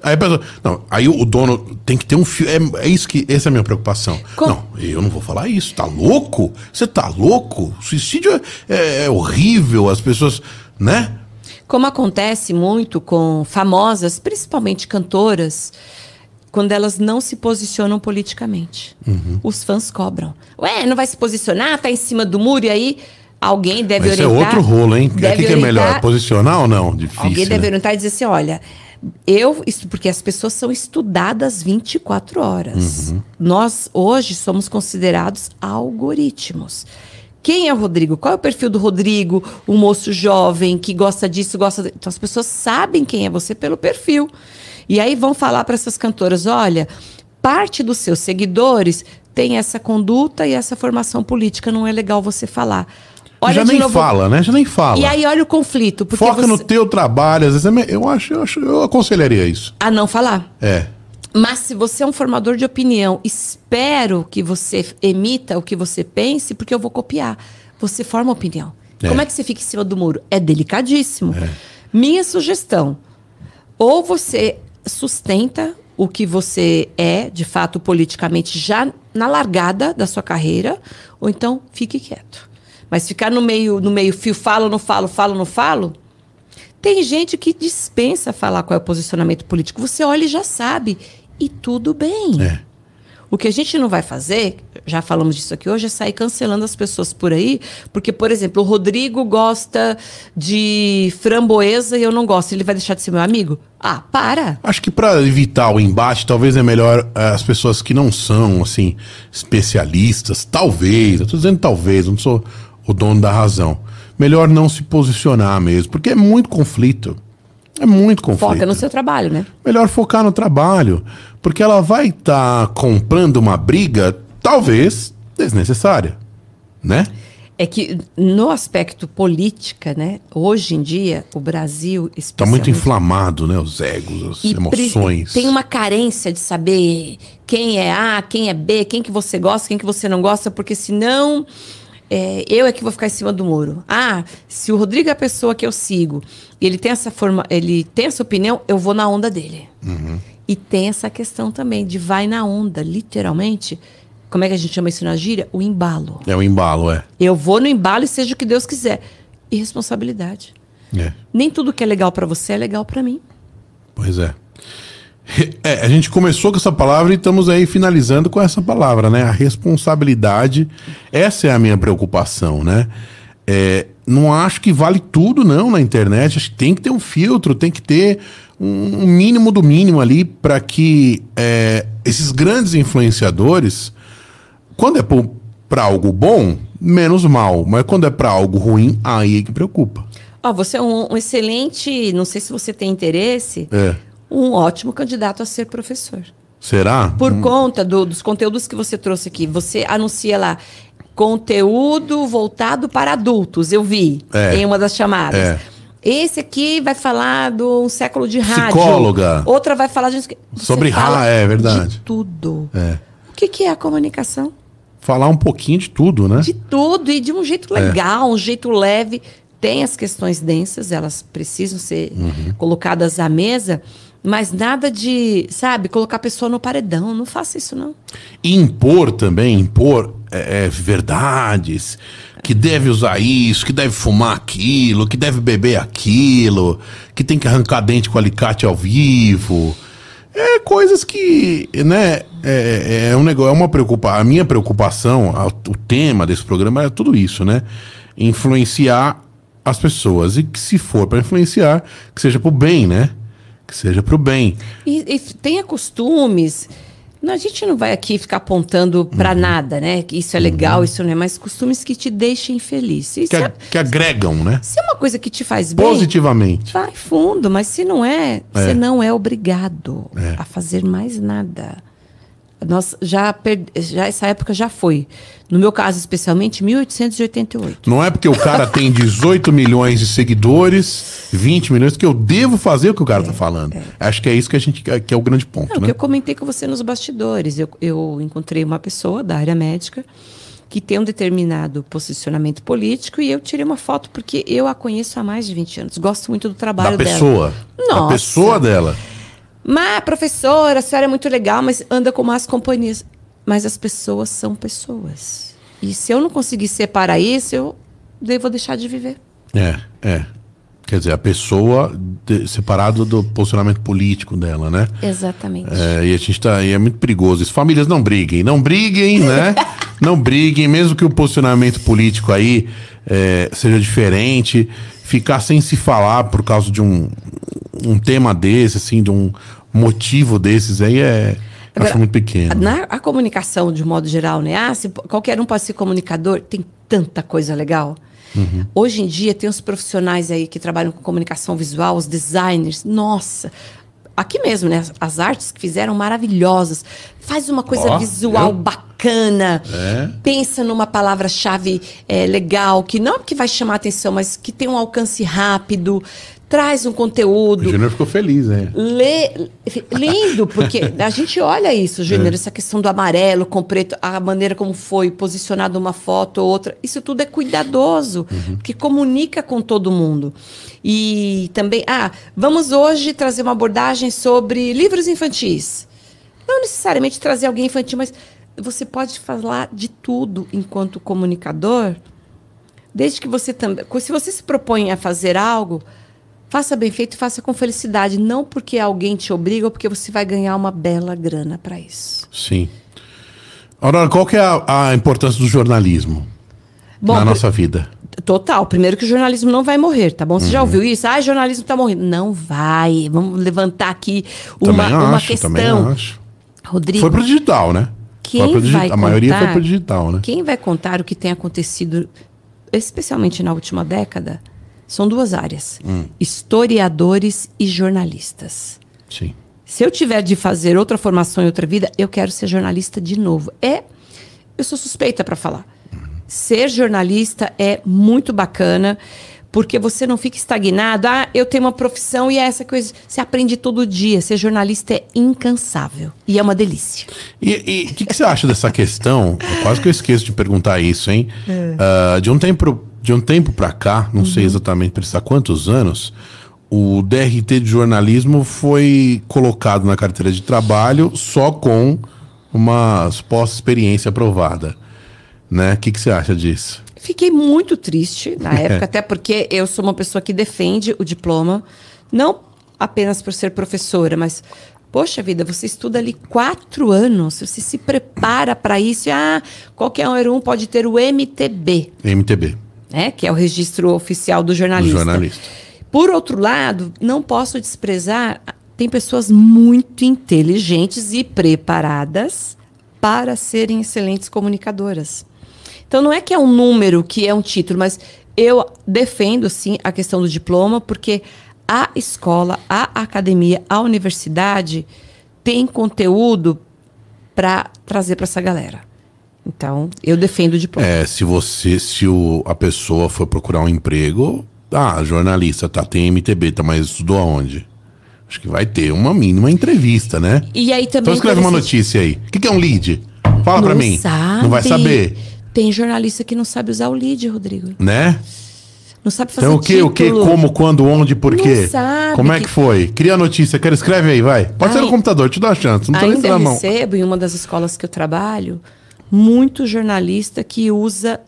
Aí a pessoa. Não, aí o dono tem que ter um fio. É, é isso que. Essa é a minha preocupação. Com- Não, eu não vou falar isso. Tá louco? Você tá louco? Suicídio é, é- é horrível. As pessoas. Né? Como acontece muito com famosas, principalmente cantoras, quando elas não se posicionam politicamente. Uhum. Os fãs cobram. Ué, não vai se posicionar, tá em cima do muro e aí alguém deve Mas isso é orientar. outro rolo, hein? O que, deve é melhor? orientar- Posicionar ou não? Difícil. Alguém deve né? orientar e dizer assim: olha, eu. Isso porque as pessoas são estudadas 24 horas. Uhum. Nós, hoje, somos considerados algoritmos. Quem é o Rodrigo? Qual é o perfil do Rodrigo? Um moço jovem que gosta disso, gosta. de- Então as pessoas sabem quem é você pelo perfil. E aí vão falar para essas cantoras: olha, parte dos seus seguidores tem essa conduta e essa formação política, não é legal você falar. Olha Já nem novo- fala, né? Já nem fala. E aí olha o conflito. Porque Foca você... no teu trabalho. Às vezes é eu acho, eu acho, eu aconselharia isso. A não falar. É. Mas se você é um formador de opinião, espero que você emita o que você pense, porque eu vou copiar. Você forma opinião. É. Como é que você fica em cima do muro? É delicadíssimo. Minha sugestão: ou você sustenta o que você é, de fato, politicamente, já na largada da sua carreira, ou então fique quieto. Mas ficar no meio, no meio fio, falo, não falo, falo, não falo, tem gente que dispensa falar qual é o posicionamento político. Você olha e já sabe. E tudo bem. É. O que a gente não vai fazer, já falamos disso aqui hoje, é sair cancelando as pessoas por aí. Porque, por exemplo, o Rodrigo gosta de framboesa e eu não gosto. Ele vai deixar de ser meu amigo? Ah, para. Acho que para evitar o embate, talvez é melhor eh, as pessoas que não são, assim, especialistas, talvez, eu tô dizendo talvez, eu não sou o dono da razão. melhor não se posicionar mesmo, porque é muito conflito. É muito conflito. Foca no seu trabalho, né? Melhor focar no trabalho, porque ela vai estar tá comprando uma briga, talvez desnecessária, né? É que no aspecto política, né? Hoje em dia, o Brasil está muito inflamado, né? Os egos, as emoções. Tem uma carência de saber quem é A, quem é B, quem que você gosta, quem que você não gosta, porque senão é, eu é que vou ficar em cima do muro. Ah, se o Rodrigo é a pessoa que eu sigo e ele tem essa forma, ele tem essa opinião, eu vou na onda dele. Uhum. E tem essa questão também de vai na onda, literalmente como é que a gente chama isso na gíria? O embalo. É o embalo, é. Eu vou no embalo e seja o que Deus quiser. E responsabilidade. É. Nem tudo que é legal para você é legal para mim. Pois é. É. A gente começou com essa palavra e estamos aí finalizando com essa palavra, né? A responsabilidade. Essa é a minha preocupação, né? É, não acho que vale tudo, não, na internet. Acho que tem que ter um filtro, tem que ter um mínimo do mínimo ali para que é, esses grandes influenciadores quando é para algo bom, menos mal. Mas quando é para algo ruim, aí é que preocupa. Oh, você é um, um, excelente, não sei se você tem interesse, é. Um ótimo candidato a ser professor. Será? Por hum. conta do, dos conteúdos que você trouxe aqui. Você anuncia lá conteúdo voltado para adultos, eu vi é. em uma das chamadas. É. Esse aqui vai falar do um século de rádio. Psicóloga. Outra vai falar de... sobre rádio, é verdade. De tudo. É. O que, que é a comunicação? falar um pouquinho de tudo, né? De tudo e de um jeito legal, é. um jeito leve. Tem as questões densas, elas precisam ser uhum. colocadas à mesa, mas nada de, sabe, colocar a pessoa no paredão. Não faça isso, não. Impor também, impor é, é, verdades, que deve usar isso, que deve fumar aquilo, que deve beber aquilo, que tem que arrancar dente com alicate ao vivo. É coisas que, né, é, é, é um negócio, é uma preocupação. A minha preocupação, a, o tema desse programa é tudo isso, né? Influenciar as pessoas. E que se for para influenciar, que seja pro bem, né? Que seja pro bem. E, e tenha costumes a gente não vai aqui ficar apontando para uhum. nada, né? Que isso é legal, uhum. isso não é, mas costumes que te deixem feliz. Que, é, que, agregam, né? Se é uma coisa que te faz bem. Positivamente. Vai fundo, mas se não é, é. você não é obrigado é. a fazer mais nada. Nós já, per... já essa época já foi. No meu caso, especialmente, 1888. Não é porque o cara tem 18 milhões de seguidores, 20 milhões, que eu devo fazer o que o cara está é, falando. É. Acho que é isso que a gente que é o grande ponto. Não, né? que eu comentei com você nos bastidores. Eu, eu encontrei uma pessoa da área médica que tem um determinado posicionamento político e eu tirei uma foto porque eu a conheço há mais de 20 anos. Gosto muito do trabalho da pessoa, dela. Nossa. Da pessoa dela. Mas, professora, a senhora é muito legal, mas anda com más companhias. Mas as pessoas são pessoas. E se eu não conseguir separar isso, eu devo deixar de viver. É, é. Quer dizer, a pessoa de, separado do posicionamento político dela, né? Exatamente. É, e a gente tá. E é muito perigoso isso. Famílias não briguem, não briguem, né? não briguem, mesmo que o posicionamento político aí é, seja diferente. Ficar sem se falar por causa de um, um tema desse, assim, de um motivo desses aí é. Agora, acho muito pequeno. Na a comunicação, de modo geral, né? Ah, se, qualquer um pode ser comunicador, tem tanta coisa legal. Uhum. Hoje em dia tem os profissionais aí que trabalham com comunicação visual, os designers. Nossa, aqui mesmo, né? As artes que fizeram maravilhosas. Faz uma coisa oh, visual eu... bacana. É. Pensa numa palavra-chave é, legal, que não é que vai chamar atenção, mas que tem um alcance rápido traz um conteúdo. O Júnior ficou feliz, né? Lê, lindo, porque a gente olha isso, Júnior, é. essa questão do amarelo com preto, a maneira como foi posicionada uma foto ou outra, isso tudo é cuidadoso, uhum. que comunica com todo mundo. E também, ah, vamos hoje trazer uma abordagem sobre livros infantis. Não necessariamente trazer alguém infantil, mas você pode falar de tudo enquanto comunicador, desde que você também, se você se propõe a fazer algo, Faça bem feito e faça com felicidade, não porque alguém te obriga ou porque você vai ganhar uma bela grana para isso. Sim. Aurora, qual que é a, a importância do jornalismo Bom, na nossa vida? Total. Primeiro que o jornalismo não vai morrer, tá bom? Você uhum. já ouviu isso? Ah, o jornalismo está morrendo. Não vai. Vamos levantar aqui uma, acho, uma questão. Também acho. Rodrigo. Foi pro digital, né? Quem vai a contar, maioria foi pro digital, né? Quem vai contar o que tem acontecido especialmente na última década, são duas áreas: historiadores e jornalistas. Sim. Se eu tiver de fazer outra formação em outra vida, eu quero ser jornalista de novo. É, eu sou suspeita para falar. Ser jornalista é muito bacana, porque você não fica estagnado. Ah, eu tenho uma profissão e é essa coisa. Você aprende todo dia. Ser jornalista é incansável e é uma delícia. E o que, que você acha dessa questão? Quase que eu esqueço de perguntar isso, hein? Ah, de um tempo de um tempo para cá, não sei exatamente precisar quantos anos, o DRT de jornalismo foi colocado na carteira de trabalho só com uma pós-experiência aprovada. Né? O que, que você acha disso? Fiquei muito triste na época, até porque eu sou uma pessoa que defende o diploma, não apenas por ser professora, mas poxa vida, você estuda ali quatro anos, você se prepara para isso. E, ah, qualquer um pode ter o MTB, MTB, né? Que é o registro oficial do do jornalista. jornalista. Por outro lado, não posso desprezar, tem pessoas muito inteligentes e preparadas para serem excelentes comunicadoras. Então não é que é um número que é um título, mas eu defendo sim a questão do diploma, porque a escola, a academia, a universidade tem conteúdo para trazer para essa galera. Então, eu defendo o diploma. É, se você, se o, a pessoa for procurar um emprego, ah, jornalista, tá, tem MTB, tá, mas estudou aonde? Acho que vai ter uma mínima entrevista, né? E aí também Então escreve uma notícia aí. O que, que é um lead? Fala pra Não mim. sabe. Não vai saber, Tem jornalista que não sabe usar o lead, Rodrigo. né? Não sabe fazer Então o que, o que, título. como, quando, onde, por Não quê? sabe Como é que que- foi? Cria a notícia, quero escreve aí, vai. Pode ser Ai, no computador, te dá a chance, não tô nem na mão. recebo em uma das escolas que eu trabalho muito jornalista que usa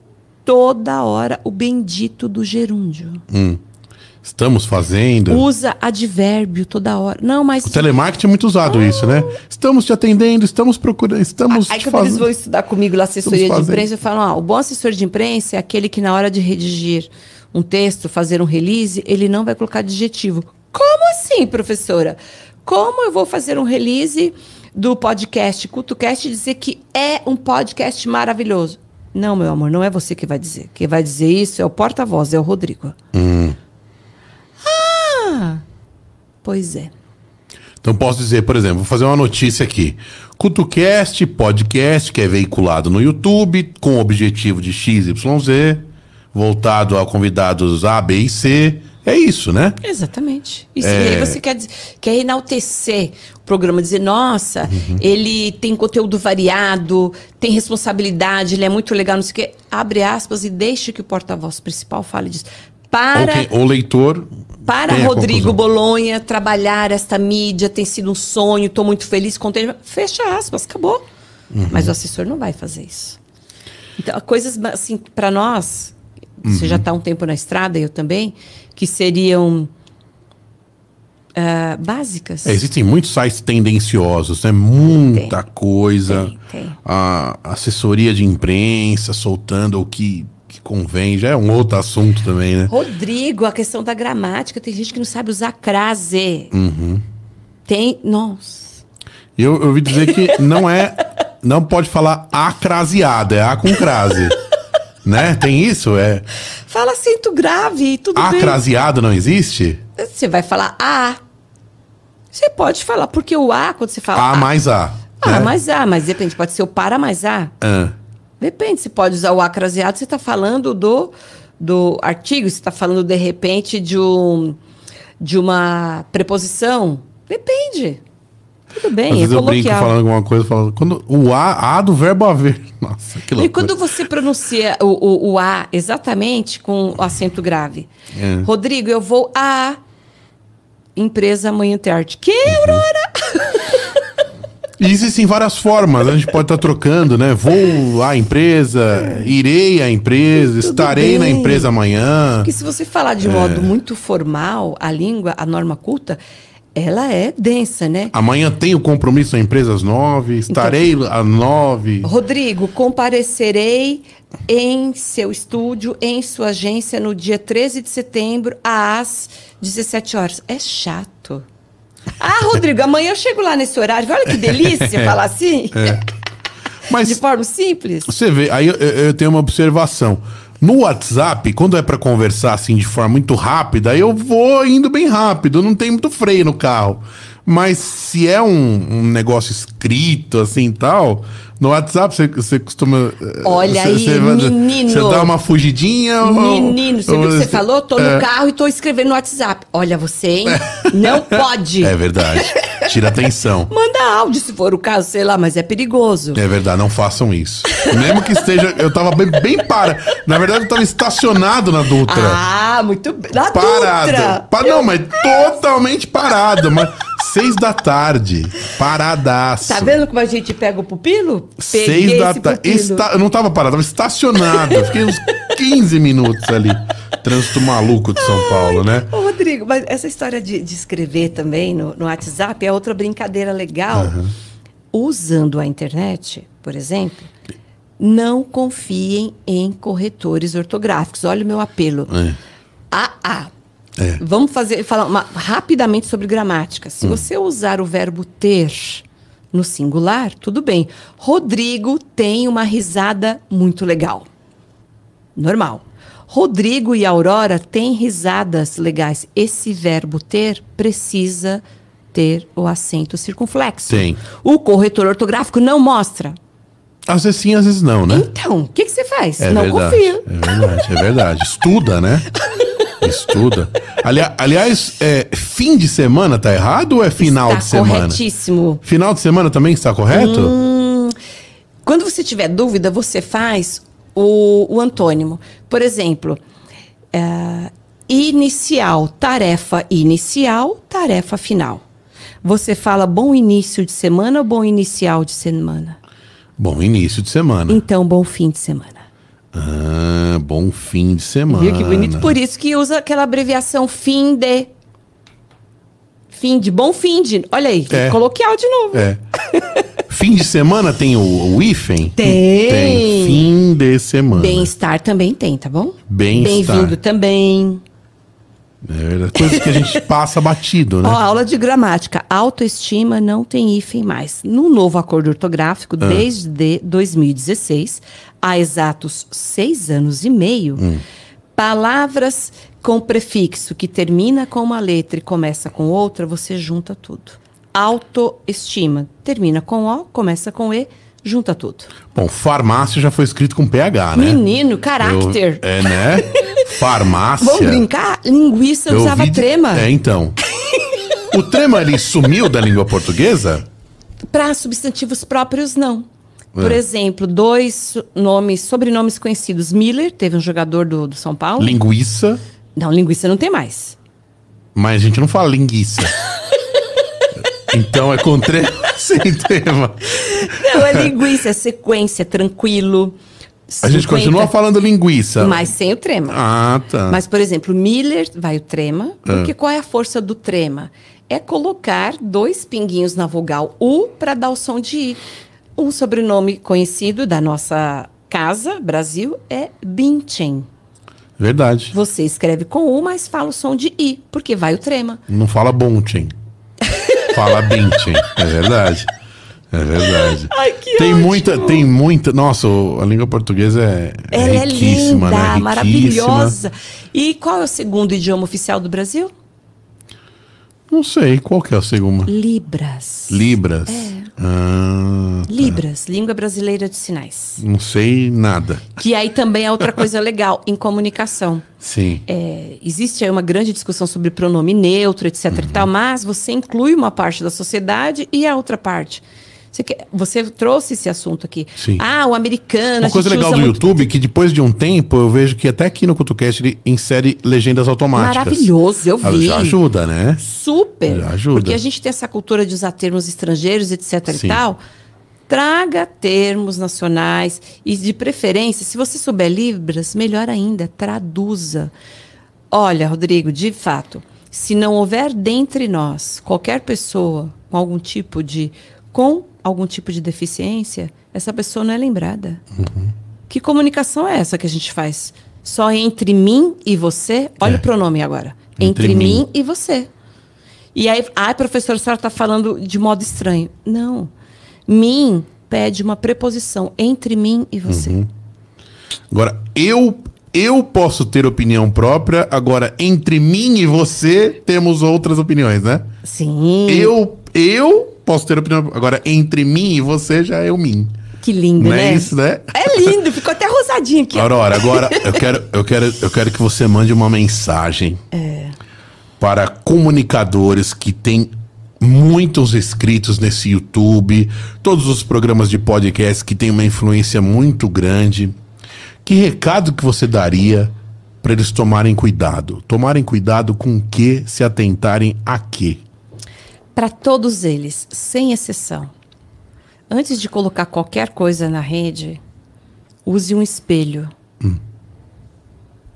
toda hora o bendito do gerúndio. Estamos fazendo. Usa advérbio toda hora. Não, mas O telemarketing é muito usado isso, né? Estamos te atendendo, estamos procurando, estamos Aí quando eles fazendo. vão estudar comigo lá assessoria de imprensa, eu falo, ah, o bom assessor de imprensa é aquele que na hora de redigir um texto, fazer um release, ele não vai colocar adjetivo. Como assim, professora? Como eu vou fazer um release do podcast CultoCast e dizer que é um podcast maravilhoso? Não, meu amor, não é você que vai dizer. Quem vai dizer isso é o porta-voz, é o Rodrigo. Ah, pois é. Então posso dizer, por exemplo, vou fazer uma notícia aqui. CutuCast, podcast, que é veiculado no YouTube, com o objetivo de XYZ, voltado a convidados A, B e C. É isso, né? Exatamente. E, se- É. e aí você quer, quer enaltecer o programa, dizer, nossa, Uhum. ele tem conteúdo variado, tem responsabilidade, ele é muito legal, não sei o quê. Abre aspas e deixe que o porta-voz principal fale disso. Para, Ou, quem- ou leitor. para Rodrigo. Bolonha trabalhar esta mídia tem sido um sonho, estou muito feliz, contente. Fecha aspas, acabou. Uhum. Mas o assessor não vai fazer isso. Então, coisas assim, para nós, você Uhum. já está um tempo na estrada, eu também, que seriam ah, básicas. É, existem muitos sites tendenciosos, né? Muita coisa. Tem, tem. A assessoria de imprensa soltando o que, que convém. Já é um outro assunto também, né? Rodrigo, a questão da gramática, tem gente que não sabe usar crase. Uhum. Tem, nossa. Eu, eu ouvi dizer que não é. Não pode falar acraseada, é A com crase. né? Tem isso? É. Fala acento grave, tudo bem. Acraseado não existe? Você vai falar A. Você pode falar, porque o A, quando você fala A mais A. A né? mais A, mas depende, pode ser o para mais A. Ah, Depende, você pode usar o A craseado, você está falando do, do artigo, você está falando, de repente, de, um, de uma preposição. Depende. Tudo bem, Às é vezes eu brinco falando alguma coisa, falo, quando o A, A do verbo haver. Nossa, que E loucura. quando você pronuncia o, o, o A exatamente com o acento grave? É. Rodrigo, eu vou a empresa amanhã de tarde. Que. Aurora? E existem várias formas, a gente pode estar trocando, né? Vou à empresa, irei à empresa, Tudo estarei na bem. empresa amanhã. Porque se você falar É. de modo muito formal, a língua, a norma culta, ela é densa, né? Amanhã tenho compromisso na empresa às nove, estarei às nove. Rodrigo, comparecerei em seu estúdio, em sua agência, no dia 13 de setembro, às 17 horas. É chato. Ah, Rodrigo, amanhã eu chego lá nesse horário. Olha que delícia falar assim. É. Mas De forma simples. você vê, aí eu- eu tenho uma observação. No WhatsApp, quando é pra conversar assim de forma muito rápida, eu vou indo bem rápido, não tem muito freio no carro. Mas se é um, um negócio escrito assim e tal, no WhatsApp você, você costuma. eh, Olha você- aí, vai- menino. Você dá uma fugidinha ou- Menino, você viu o que você falou? Tô no é. carro e tô escrevendo no WhatsApp. Olha você, hein? Não pode. É verdade. Tira atenção. Manda áudio se for o caso, sei lá, mas é perigoso. É verdade, não façam isso. Mesmo que esteja. Eu tava bem, bem para. Na verdade, eu tava estacionado na Dutra. Ah, muito bem. Na parado. Dutra. Pa- não, mas totalmente parado. Mas seis da tarde. Paradaço. Tá vendo como a gente pega o pupilo? Seis da tarde. Esta... Eu não tava parado, tava estacionado. Eu Fiquei uns 15 minutos ali. Trânsito maluco de São Paulo, né? Ô, Rodrigo, mas essa história de, de escrever também no, no WhatsApp é outra brincadeira legal. Usando a internet, por exemplo, não confiem em corretores ortográficos. Olha o meu apelo. É. Ah, ah. É. Vamos fazer falar uma- rapidamente sobre gramática. Hum. Se você usar o verbo ter no singular, tudo bem. Rodrigo tem uma risada muito legal. Normal. Rodrigo e Aurora têm risadas legais. Esse verbo ter precisa ter o acento circunflexo. Tem. O corretor ortográfico não mostra. Às vezes sim, às vezes não, né? Então, o que, que você faz? É não verdade. confia. É verdade, é verdade. Estuda, né? Estuda. Ali- aliás, é, fim de semana tá errado ou é final Está de semana? corretíssimo. Final de semana também está correto? Hum. Quando você tiver dúvida, você faz o, o antônimo. Por exemplo, é, inicial, tarefa inicial, tarefa final. Você fala bom início de semana ou bom inicial de semana? Bom início de semana. Então, bom fim de semana. Ah, bom fim de semana. Viu que bonito? Por isso que usa aquela abreviação fim de. Fim de, bom fim de. Olha aí, É. coloquial de novo. É. fim de semana tem o, o hífen? Tem. Tem. Fim de semana. Bem-estar também tem, tá bom? Bem-estar. Bem-vindo também. É verdade. Coisa que a gente passa batido, né? Ó, aula de gramática. Autoestima não tem hífen mais. No novo acordo ortográfico, Ah. desde 2016, há exatos seis anos e meio, Hum. palavras com prefixo que termina com uma letra e começa com outra, você junta tudo. Autoestima. Termina com O, começa com E, junta tudo. Bom, farmácia já foi escrito com PH, né? Menino, Eu- caráter. é, né? Farmácia. Vamos brincar? Linguiça Eu usava trema. É, então. O trema, ele sumiu da língua portuguesa? Para substantivos próprios, não. Por É. exemplo, dois nomes, sobrenomes conhecidos. Miller, teve um jogador do, do São Paulo. Linguiça, Não, linguiça não tem mais. mas a gente não fala linguiça. então é com trema sem trema. Não, é linguiça, é sequência, tranquilo. A gente 50, continua falando linguiça. Mas sem o trema. Ah, tá. Mas, por exemplo, Miller vai o trema. Porque qual é a força do trema? É colocar dois pinguinhos na vogal U para dar o som de I. Um sobrenome conhecido da nossa casa, Brasil, é Binchen. Verdade. Você escreve com U, mas fala o som de I, porque vai o trema. Não fala bonchen. Fala binchen. É verdade. É verdade. Ai, que tem ótimo. muita, tem muita. Nossa, o- a língua portuguesa é, é Ela é riquíssima, linda, né? Maravilhosa. E qual é o segundo idioma oficial do Brasil? Não sei, qual que é a segunda? Libras. Libras. É. Ah, Libras, língua brasileira de sinais. não sei nada. Que aí também é outra coisa legal em comunicação. Sim. É, existe aí uma grande discussão sobre pronome neutro, etc e tal, mas você inclui uma parte da sociedade e a outra parte. Você, quer- você trouxe esse assunto aqui. Sim. Ah, o americano. Uma coisa legal do muito- YouTube é que depois de um tempo eu vejo que até aqui no CutuCast ele insere legendas automáticas. Maravilhoso, eu Ah, vi. Já ajuda, né? Super. Já ajuda. Porque a gente tem essa cultura de usar termos estrangeiros, etc Sim. e tal. Traga termos nacionais e, de preferência, se você souber Libras, melhor ainda, traduza. Olha, Rodrigo, de fato, se não houver dentre nós qualquer pessoa com algum tipo de com algum tipo de deficiência, essa pessoa não é lembrada. Uhum. Que comunicação é essa que a gente faz? Só entre mim e você? Olha É. o pronome agora. Entre Entre, mim. mim e você. E aí, ai, professora, a senhora está falando de modo estranho. Não. Mim pede uma preposição entre mim e você. Agora, eu eu posso ter opinião própria, agora entre mim e você temos outras opiniões, né? Sim. Eu, eu posso ter opinião, agora entre mim e você já é eu mim. Que lindo, Não né? é isso, né? É lindo, ficou até rosadinho aqui. Aurora, agora eu quero, eu, quero, eu quero que você mande uma mensagem para comunicadores que têm muitos inscritos nesse YouTube, todos os programas de podcast que têm uma influência muito grande. Que recado que você daria para eles tomarem cuidado? Tomarem cuidado com o que, se atentarem a quê? Para todos eles, sem exceção. Antes de colocar qualquer coisa na rede, use um espelho.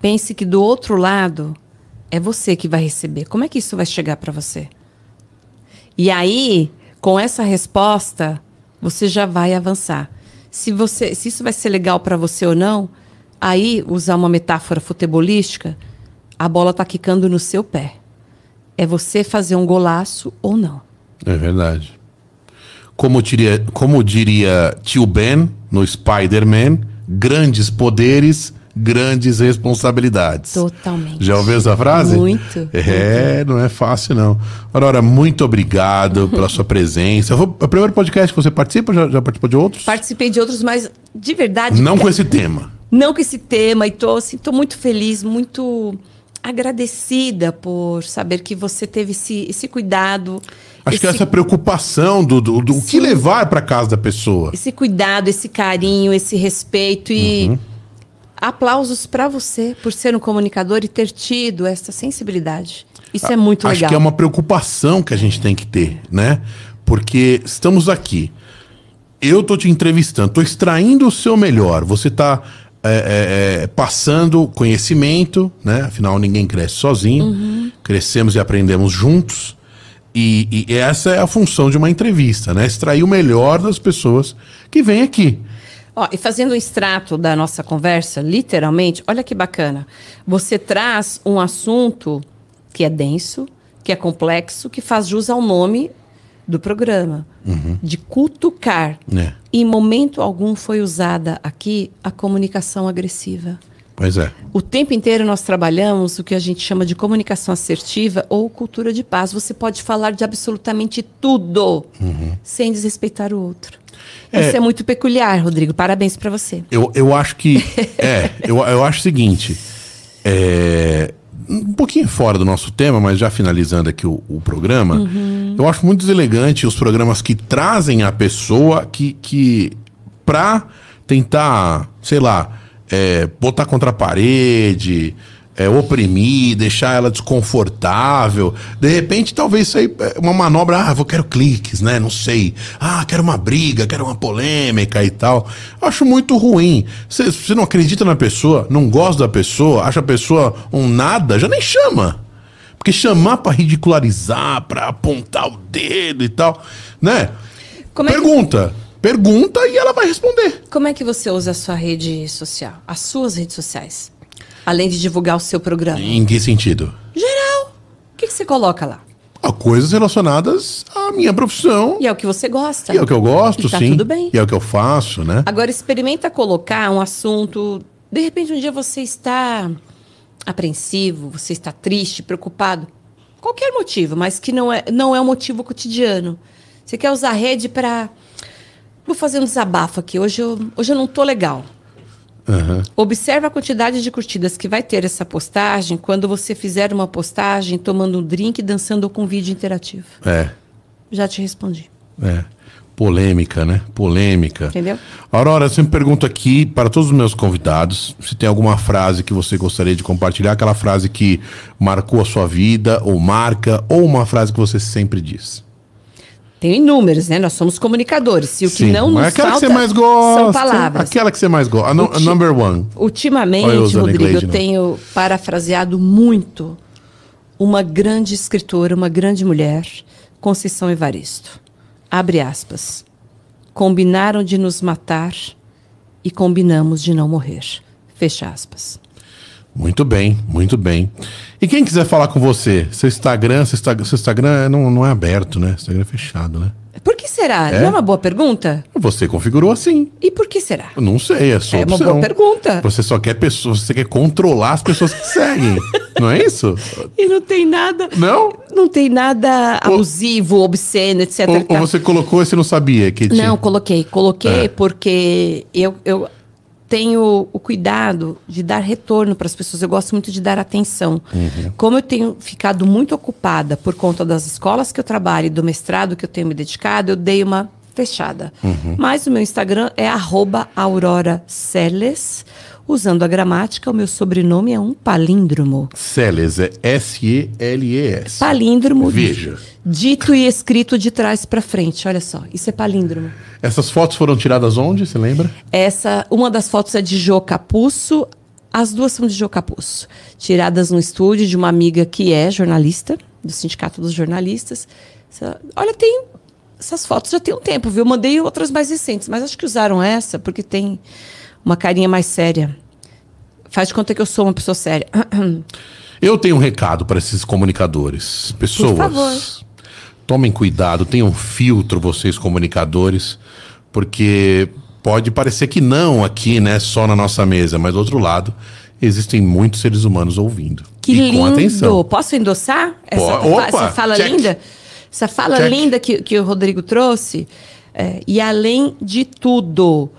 Pense que do outro lado é você que vai receber. Como é que isso vai chegar para você? E aí, com essa resposta, você já vai avançar. Se você, se isso vai ser legal para você ou não, aí usar uma metáfora futebolística, a bola tá quicando no seu pé. É você fazer um golaço ou não. É verdade. Como diria, como diria tio Ben no Spider-Man, grandes poderes, grandes responsabilidades. Totalmente. Já ouviu essa frase? Muito. É, não é fácil não. Aurora, muito obrigado pela sua presença. Foi o primeiro podcast que você participa? Já, já participou de outros? Participei de outros, mas de verdade. Não com esse tema. Não com esse tema. E tô, assim, tô muito feliz, muito agradecida por saber que você teve esse, esse cuidado. Acho que esse, essa preocupação do, do, do que levar para casa da pessoa. esse cuidado, esse carinho, esse respeito e Uhum. aplausos para você por ser um comunicador e ter tido essa sensibilidade. Isso é muito Acho legal. que é uma preocupação que a gente tem que ter, né? Porque estamos aqui. Eu tô te entrevistando, tô extraindo o seu melhor. Você tá é, é, é, passando conhecimento, né? Afinal, ninguém cresce sozinho. Crescemos e aprendemos juntos. E, e essa é a função de uma entrevista, né? Extrair o melhor das pessoas que vêm aqui. Ó, e fazendo um extrato da nossa conversa, literalmente, olha que bacana. Você traz um assunto que é denso, que é complexo, que faz jus ao nome do programa, de cutucar. Né? Em momento algum foi usada aqui a comunicação agressiva. Pois é. O tempo inteiro nós trabalhamos o que a gente chama de comunicação assertiva ou cultura de paz. Você pode falar de absolutamente tudo sem desrespeitar o outro. É. Isso é muito peculiar, Rodrigo. Parabéns para você. Eu, eu acho que. É, eu, eu acho o seguinte. É, um pouquinho fora do nosso tema, mas já finalizando aqui o, o programa, eu acho muito deselegante os programas que trazem a pessoa que, que pra tentar, sei lá, é, botar contra a parede, é, oprimir, deixar ela desconfortável. De repente, talvez isso aí é uma manobra, ah, eu quero cliques, né? Não sei. Ah, quero uma briga, quero uma polêmica e tal. Acho muito ruim. Você não acredita na pessoa, não gosta da pessoa, acha a pessoa um nada, já nem chama. Porque chamar pra ridicularizar, pra apontar o dedo e tal, né? É que- Pergunta. Pergunta e ela vai responder. Como é que você usa a sua rede social? As suas redes sociais? Além de divulgar o seu programa? Em que sentido? Geral. O que, que você coloca lá? Ah, Coisas relacionadas à minha profissão. E é o que você gosta. E é o que eu gosto, E tá sim. tudo bem. E é o que eu faço, né? Agora, experimenta colocar um assunto. De repente, um dia você está apreensivo, você está triste, preocupado. Qualquer motivo, mas que não é, não é um motivo cotidiano. Você quer usar a rede para. Vou fazer um desabafo aqui. Hoje eu, hoje eu não tô legal. Aham. Observe a quantidade de curtidas que vai ter essa postagem quando você fizer uma postagem tomando um drink, dançando com vídeo interativo. É, Já te respondi. é. Polêmica, né? Polêmica. Entendeu? Aurora, eu sempre pergunto aqui para todos os meus convidados se tem alguma frase que você gostaria de compartilhar, aquela frase que marcou a sua vida, ou marca, ou uma frase que você sempre diz. Tem inúmeros, né? Nós somos comunicadores. E o que Sim, não nos aquela falta que você mais gosta. são palavras. Aquela que você mais gosta. A, no- a ti- number one. Ultimamente, eu Rodrigo, inglês eu tenho parafraseado muito uma grande escritora, uma grande mulher, Conceição Evaristo. Abre aspas. Combinaram de nos matar e combinamos de não morrer. Fecha aspas. Muito bem, muito bem. E quem quiser falar com você, seu Instagram, seu Instagram, seu Instagram não, não é aberto, né? Seu Instagram é fechado, né? Por que será? É? Não é uma boa pergunta? Você configurou assim. E por que será? Eu Não sei, é sua É uma opção. boa pergunta. Você só quer pessoas, você quer controlar as pessoas que seguem. não é isso? E não tem nada. Não? Não tem nada abusivo, obsceno, etc. Ou, ou tá? você colocou e você não sabia que tinha? Não, coloquei. Coloquei É. porque eu, eu tenho o cuidado de dar retorno para as pessoas. Eu gosto muito de dar atenção. Uhum. Como eu tenho ficado muito ocupada por conta das escolas que eu trabalho e do mestrado que eu tenho me dedicado, eu dei uma fechada. Uhum. Mas o meu Instagram é arroba Aurora Celes. Usando a gramática, o meu sobrenome é um palíndromo. Celes é S-E-L-E-S. Palíndromo. Veja. Dito e escrito de trás para frente. Olha só, isso é palíndromo. Essas fotos foram tiradas onde, você lembra? Essa, uma das fotos é de Jô Capuço, as duas são de Jô Capuço, tiradas no estúdio de uma amiga que é jornalista, do Sindicato dos Jornalistas. Olha, tem essas fotos já tem um tempo, viu? Eu mandei outras mais recentes, mas acho que usaram essa porque tem uma carinha mais séria. Faz de conta que eu sou uma pessoa séria. Eu tenho um recado para esses comunicadores. Pessoas, favor. tomem cuidado, tenham filtro vocês comunicadores, porque pode parecer que não aqui, né, só na nossa mesa, mas do outro lado existem muitos seres humanos ouvindo. Que e lindo! com atenção. Posso endossar essa, opa, essa fala check. linda? Essa fala Check. linda que, que o Rodrigo trouxe. É, e além de tudo,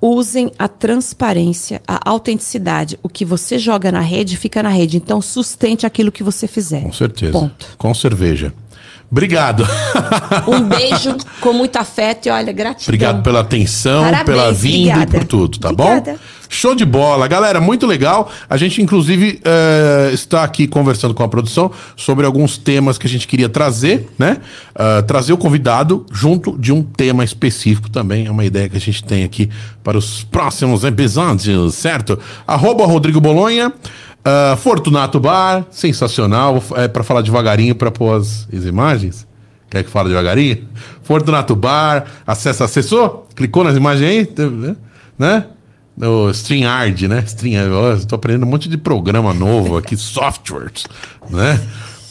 usem a transparência, a autenticidade. O que você joga na rede, fica na rede. Então, sustente aquilo que você fizer. Com certeza. Ponto. Com cerveja. Obrigado. Um beijo com muito afeto e olha, gratidão. Obrigado pela atenção, Parabéns, pela vinda obrigada. e por tudo, tá Obrigada. bom? Show de bola, galera, muito legal. A gente, inclusive, eh, está aqui conversando com a produção sobre alguns temas que a gente queria trazer, né? Ah, trazer o convidado junto de um tema específico também. É uma ideia que a gente tem aqui para os próximos episódios, certo? Arroba Rodrigo Bolonha. ah, Fortunato Bar, sensacional. É para falar devagarinho para pôr as, as imagens. Quer que fale devagarinho? Fortunato Bar, acessa, acessou? Clicou nas imagens aí? Né? O StreamYard, né? Stream, ó, estou aprendendo um monte de programa novo aqui, softwares, né?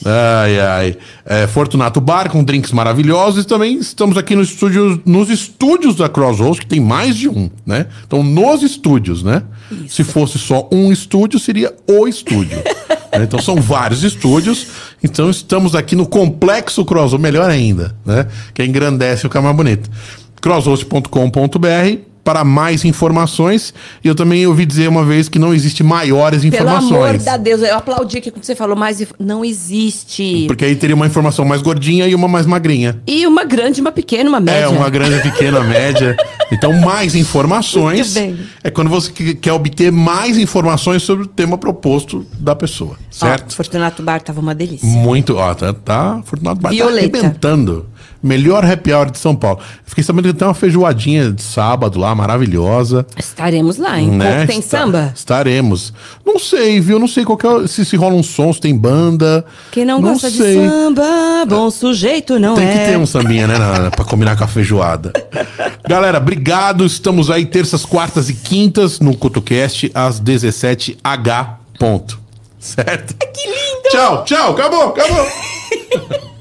Ai, ai. É, Fortunato Bar com drinks maravilhosos. E também estamos aqui nos estúdios, nos estúdios da Crossroads, que tem mais de um, né? Então, nos estúdios, né? Se fosse só um estúdio, seria o estúdio. né? Então, são vários estúdios. Então, estamos aqui no Complexo Crossroads, melhor ainda, né? Que engrandece o que é bonito. crossroads.com.br para mais informações. E eu também ouvi dizer uma vez que não existe maiores Pelo informações. amor de Deus, eu aplaudi aqui quando você falou mais. Não existe. Porque aí teria uma informação mais gordinha e uma mais magrinha. E uma grande, uma pequena, uma média. É, uma grande, pequena, média. Então, mais informações é quando você que- quer obter mais informações sobre o tema proposto da pessoa, Ó, certo? Fortunato Bar tava uma delícia. Muito, ó, tá, tá Fortunato Bar tá Violeta. arrebentando. Melhor happy hour de São Paulo. Fiquei sabendo que tem uma feijoadinha de sábado lá, maravilhosa. Estaremos lá, hein? né? Tem Está- samba? Estaremos. Não sei, viu? Não sei qual é, se, se rola um som, se tem banda. Quem não, gosta sei. de samba, bom sujeito não Tem é. que ter um sambinha, né, na, pra combinar com a feijoada. Galera, obrigado. Estamos aí terças, quartas e quintas no CutoCast às 17h. Ponto. Certo? Que lindo! Tchau, tchau. Acabou, acabou.